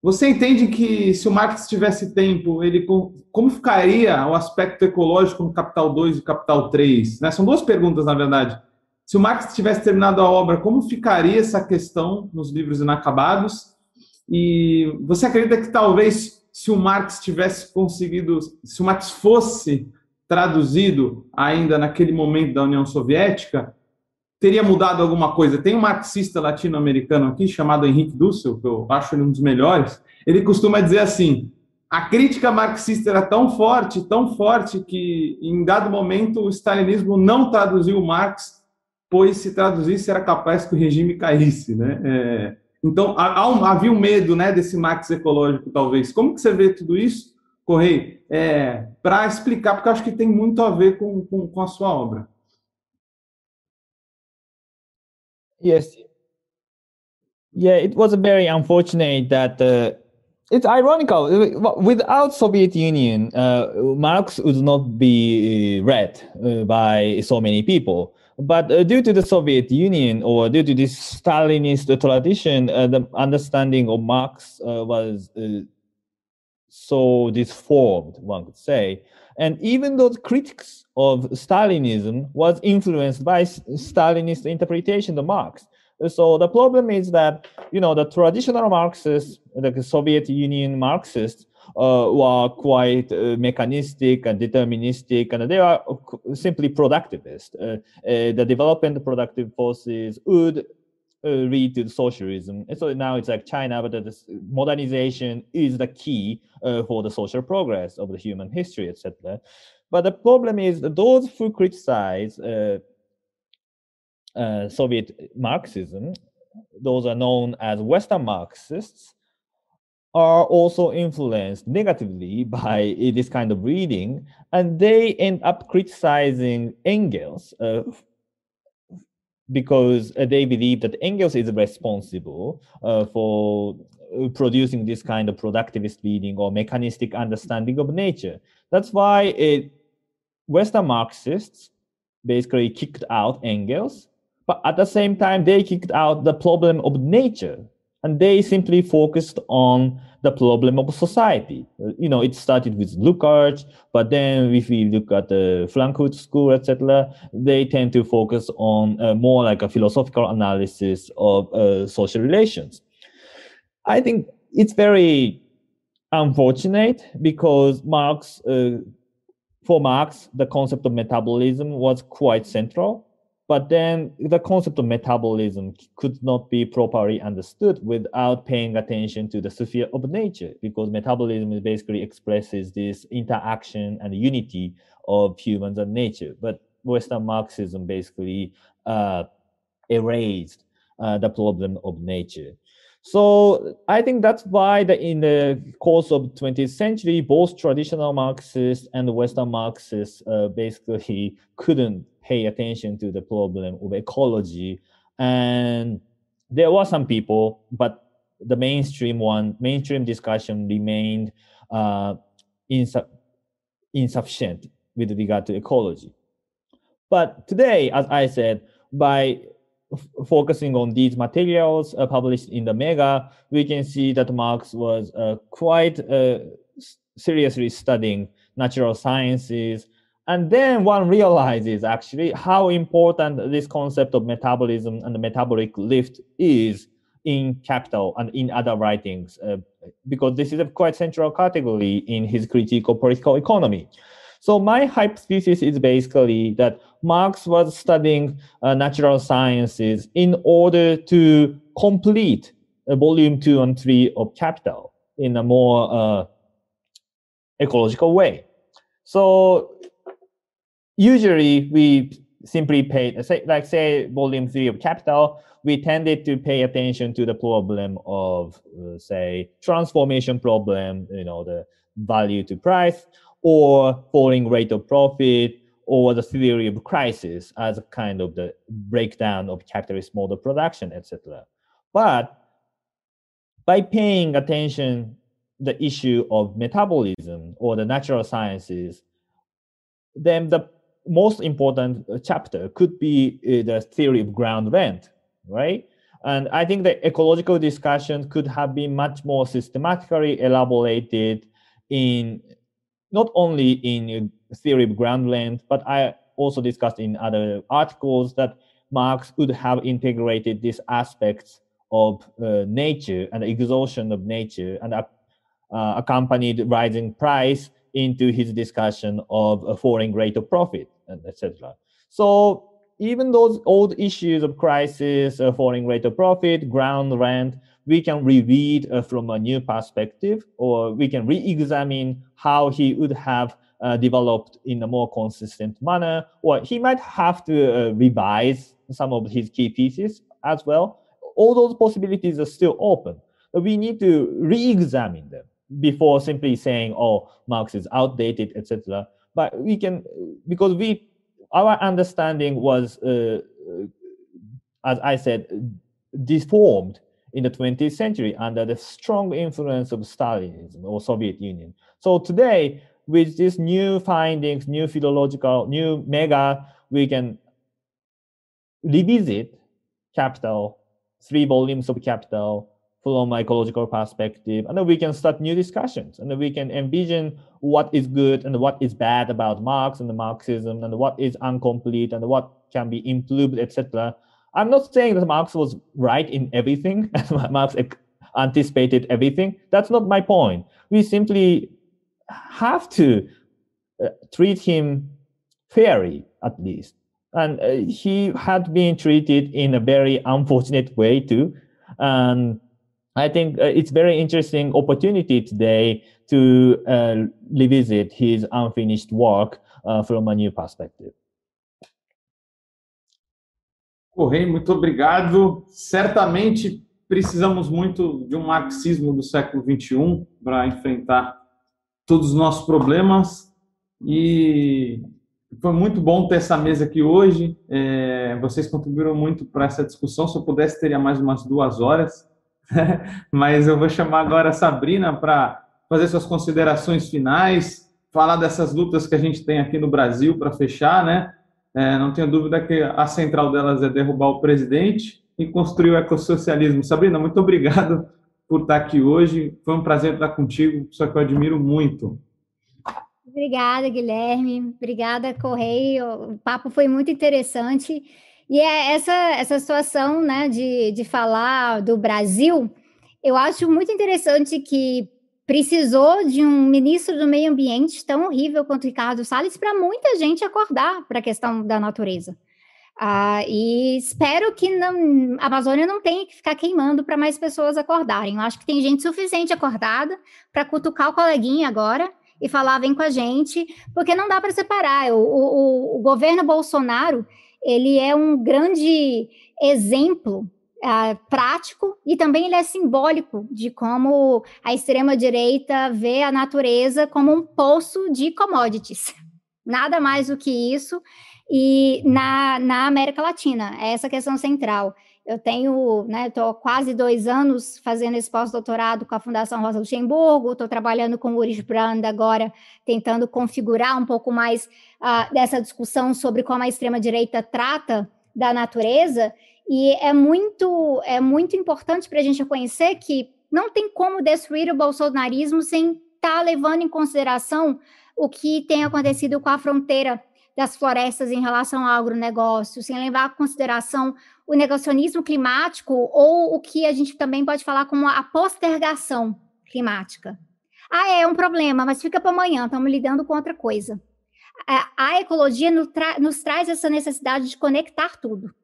você entende que se o Marx tivesse tempo, ele como ficaria o aspecto ecológico no Capital 2 e Capital 3? Né? São duas perguntas, na verdade. Se o Marx tivesse terminado a obra, como ficaria essa questão nos livros inacabados? E você acredita que talvez se o Marx tivesse conseguido, se o Marx fosse traduzido ainda naquele momento da União Soviética, teria mudado alguma coisa. Tem um marxista latino-americano aqui chamado Henrique Dussel, que eu acho ele um dos melhores. Ele costuma dizer assim: a crítica marxista era tão forte, tão forte, que em dado momento o stalinismo não traduziu Marx, pois se traduzisse era capaz que o regime caísse, né? É, então havia um medo, né, desse Marx ecológico, talvez. Como que você vê tudo isso, Correio? É, Para explicar, porque acho que tem muito a ver com, com, com a sua obra. Yes. Yeah, it was very unfortunate that uh, it's ironical. Without Soviet Union, uh, Marx would not be read uh, by so many people. But uh, due to the Soviet Union or due to this Stalinist tradition, uh, the understanding of Marx uh, was so disformed, one could say. And even those critics of Stalinism was influenced by Stalinist interpretation of Marx. So the problem is that you know the traditional Marxists, the Soviet Union Marxists, uh, were quite uh, mechanistic and deterministic, and they are simply productivist. Uh, uh the development productive forces would uh, lead to socialism. And so now it's like China, but the modernization is the key uh, for the social progress of the human history, etc. But the problem is those who criticize uh, Soviet Marxism, those are known as Western Marxists, are also influenced negatively <laughs> by this kind of reading, and they end up criticizing Engels uh, because they believe that Engels is responsible uh, for uh, producing this kind of productivist reading or mechanistic understanding of nature. That's why it, Western Marxists basically kicked out Engels but at the same time, they kicked out the problem of nature and they simply focused on the problem of society. You know, it started with Lukács, but then if we look at the Frankfurt School, etc., they tend to focus on uh, more like a philosophical analysis of uh, social relations. I think it's very unfortunate because Marx, uh, for Marx, the concept of metabolism was quite central but then the concept of metabolism could not be properly understood without paying attention to the sphere of nature, because metabolism basically expresses this interaction and unity of humans and nature. But Western Marxism basically uh, erased uh, the problem of nature. So I think that's why the, in the course of 20th century, both traditional Marxists and Western Marxists uh, basically couldn't pay attention to the problem of ecology. And there were some people, but the mainstream one, mainstream discussion remained uh, insu- insufficient with regard to ecology. But today, as I said, by focusing on these materials uh, published in the Mega, we can see that Marx was uh, quite uh, seriously studying natural sciences. And then one realizes actually how important this concept of metabolism and the metabolic lift is in capital and in other writings uh, because this is a quite central category in his critique of political economy. So my hypothesis is basically that marx was studying uh, natural sciences in order to complete uh, volume 2 and 3 of capital in a more uh, ecological way. So usually we simply pay, like say volume three of capital, we tended to pay attention to the problem of, uh, say, transformation problem, you know, the value to price, or falling rate of profit, or the theory of crisis as a kind of the breakdown of capitalist model production, etc. But by paying attention the issue of metabolism or the natural sciences, then the most important uh, chapter could be uh, the theory of ground rent, right? And I think the ecological discussion could have been much more systematically elaborated in not only in theory of ground rent, but I also discussed in other articles that Marx would have integrated these aspects of uh, nature and exhaustion of nature and uh, accompanied rising price into his discussion of a falling rate of profit and etc. So even those old issues of crisis, uh, falling rate of profit, ground rent, we can reread uh, from a new perspective, or we can re-examine how he would have uh, developed in a more consistent manner, or he might have to uh, revise some of his key pieces as well. All those possibilities are still open. But we need to re-examine them before simply saying, "Oh, Marx is outdated," etc but we can because we our understanding was uh, as I said, deformed in the 20th century under the strong influence of Stalinism or Soviet Union. So today, with these new findings, new philological, new mega, we can revisit Capital, three volumes of Capital from ecological perspective, and then we can start new discussions, and then we can envision what is good and what is bad about Marx and the Marxism, and what is incomplete and what can be improved, etc. I'm not saying that Marx was right in everything, <laughs> Marx anticipated everything. That's not my point. We simply have to uh, treat him fairly, at least. And uh, he had been treated in a very unfortunate way too. And I think uh, it's very interesting opportunity today to uh, revisit his unfinished work uh, from a new perspective. Correia, muito obrigado. Certamente precisamos muito de um marxismo do século XXI para enfrentar todos os nossos problemas e foi muito bom ter essa mesa aqui hoje. É, vocês contribuíram muito para essa discussão. Se eu pudesse, teria mais umas duas horas. <laughs> Mas eu vou chamar agora a Sabrina para fazer suas considerações finais, falar dessas lutas que a gente tem aqui no Brasil para fechar, né? É, não tenho dúvida que a central delas é derrubar o presidente e construir o ecossocialismo. Sabrina, muito obrigado por estar aqui hoje. Foi um prazer estar contigo, só que eu admiro muito. Obrigada, Guilherme. Obrigada, Correio. O papo foi muito interessante. E é essa, essa situação né, de, de falar do Brasil, eu acho muito interessante que precisou de um ministro do meio ambiente tão horrível quanto Ricardo Salles para muita gente acordar para a questão da natureza. Ah, e espero que não, a Amazônia não tenha que ficar queimando para mais pessoas acordarem. Eu acho que tem gente suficiente acordada para cutucar o coleguinha agora e falar vem com a gente, porque não dá para separar. O, o, o governo Bolsonaro ele é um grande exemplo uh, prático e também ele é simbólico de como a extrema-direita vê a natureza como um poço de commodities. Nada mais do que isso. E na, na América Latina, é essa questão central. Eu tenho, né, estou quase dois anos fazendo esse pós-doutorado com a Fundação Rosa Luxemburgo, estou trabalhando com o Ulrich Brand agora, tentando configurar um pouco mais uh, dessa discussão sobre como a extrema-direita trata da natureza, e é muito, é muito importante para a gente reconhecer que não tem como destruir o bolsonarismo sem estar tá levando em consideração o que tem acontecido com a fronteira das florestas em relação ao agronegócio, sem levar em consideração o negacionismo climático ou o que a gente também pode falar como a postergação climática. Ah, é um problema, mas fica para amanhã, estamos lidando com outra coisa. A, ecologia nos, nos traz essa necessidade de conectar tudo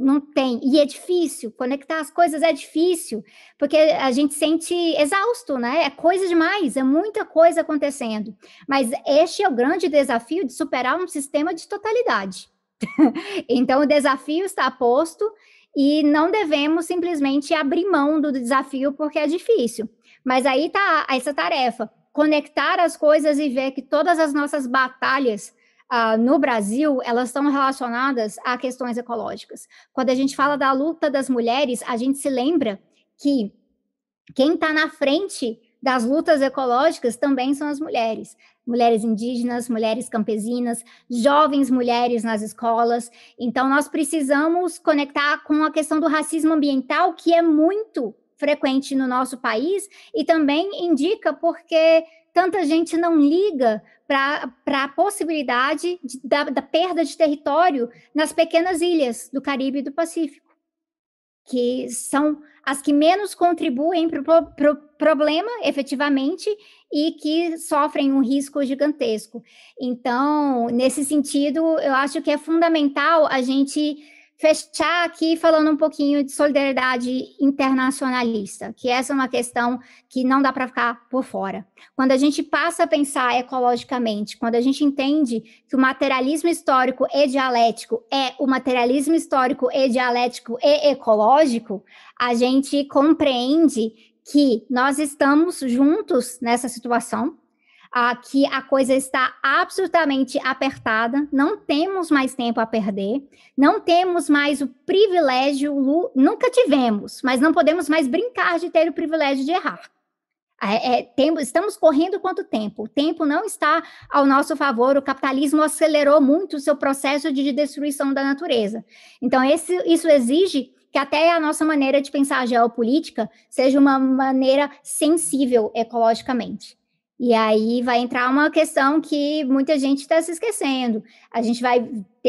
não tem. E é difícil, conectar as coisas é difícil, porque a gente sente exausto, né? É coisa demais, é muita coisa acontecendo. Mas este é o grande desafio de superar um sistema de totalidade. <laughs> então, o desafio está posto e não devemos simplesmente abrir mão do desafio porque é difícil. Mas aí está essa tarefa: conectar as coisas e ver que todas as nossas batalhas uh, no Brasil, elas estão relacionadas a questões ecológicas. Quando a gente fala da luta das mulheres, a gente se lembra que quem está na frente das lutas ecológicas também são as mulheres. Mulheres indígenas, mulheres campesinas, jovens mulheres nas escolas. Então, nós precisamos conectar com a questão do racismo ambiental, que é muito frequente no nosso país e também indica porque tanta gente não liga para a possibilidade de, da, da, perda de território nas pequenas ilhas do Caribe e do Pacífico, que são as que menos contribuem para o pro problema, efetivamente, e que sofrem um risco gigantesco. Então, nesse sentido, eu acho que é fundamental a gente fechar aqui falando um pouquinho de solidariedade internacionalista, que essa é uma questão que não dá para ficar por fora. Quando a gente passa a pensar ecologicamente, quando a gente entende que o materialismo histórico e dialético é o materialismo histórico e dialético e ecológico, a gente compreende que nós estamos juntos nessa situação, que a coisa está absolutamente apertada, não temos mais tempo a perder, não temos mais o privilégio, nunca tivemos, mas não podemos mais brincar de ter o privilégio de errar. É, é, estamos correndo quanto tempo? O tempo não está ao nosso favor, o capitalismo acelerou muito o seu processo de destruição da natureza. Então, esse, isso exige que até a nossa maneira de pensar a geopolítica seja uma maneira sensível ecologicamente. E aí vai entrar uma questão que muita gente está se esquecendo. A gente vai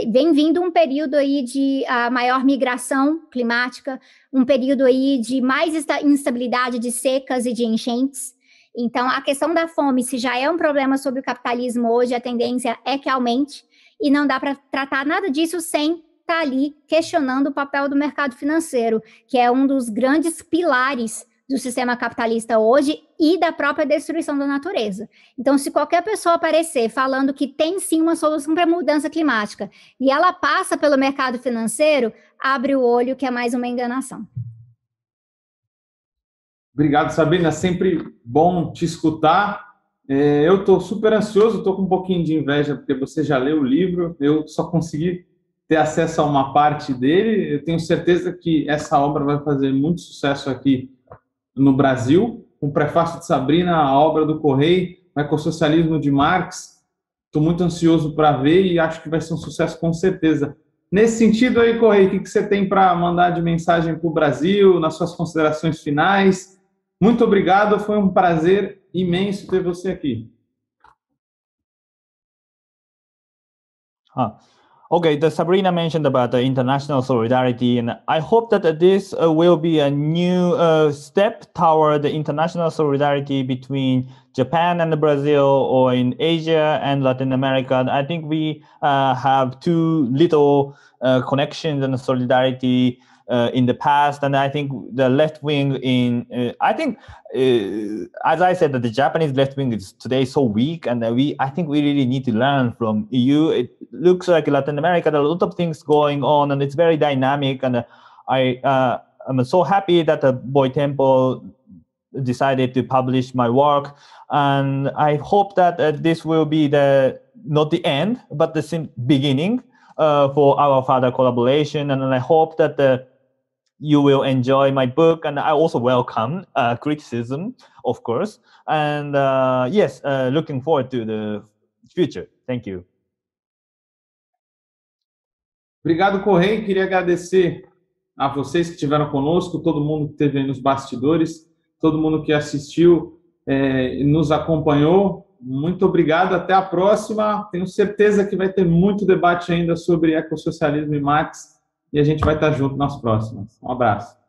vem vindo um período aí de a maior migração climática, um período aí de mais instabilidade de secas e de enchentes. Então, a questão da fome, se já é um problema sobre o capitalismo hoje, a tendência é que aumente, e não dá para tratar nada disso sem estar tá ali questionando o papel do mercado financeiro, que é um dos grandes pilares do sistema capitalista hoje e da própria destruição da natureza. Então, se qualquer pessoa aparecer falando que tem sim uma solução para a mudança climática e ela passa pelo mercado financeiro, abre o olho que é mais uma enganação. Obrigado, Sabrina. Sempre bom te escutar. É, eu estou super ansioso, estou com um pouquinho de inveja, porque você já leu o livro, eu só consegui ter acesso a uma parte dele. Eu tenho certeza que essa obra vai fazer muito sucesso aqui no Brasil, com o prefácio de Sabrina, a obra do Correio, o ecossocialismo de Marx. Estou muito ansioso para ver e acho que vai ser um sucesso com certeza. Nesse sentido aí, Correio, o que você tem para mandar de mensagem para o Brasil, nas suas considerações finais? Muito obrigado, foi um prazer imenso ter você aqui. Ah, Okay, the Sabrina mentioned about the international solidarity, and I hope that this uh, will be a new uh, step toward the international solidarity between Japan and Brazil, or in Asia and Latin America. I think we uh, have too little uh, connections and solidarity uh, in the past, and I think the left wing in uh, I think uh, as I said that the Japanese left wing is today so weak, and we I think we really need to learn from EU. It looks like Latin America there are a lot of things going on, and it's very dynamic. And I uh, I'm so happy that the Boy Temple decided to publish my work, and I hope that uh, this will be the not the end, but the beginning. Uh, for our further collaboration, and I hope that the you will enjoy my book and i also welcome uh, criticism of course. And uh, yes uh, looking forward to the future. Thank you. Obrigado correio queria agradecer a vocês que estiveram conosco todo mundo que esteve nos bastidores todo mundo que assistiu é, e nos acompanhou. Muito obrigado. Até a próxima. Tenho certeza que vai ter muito debate ainda sobre ecossocialismo e Marx e a gente vai estar junto nas próximas. Um abraço.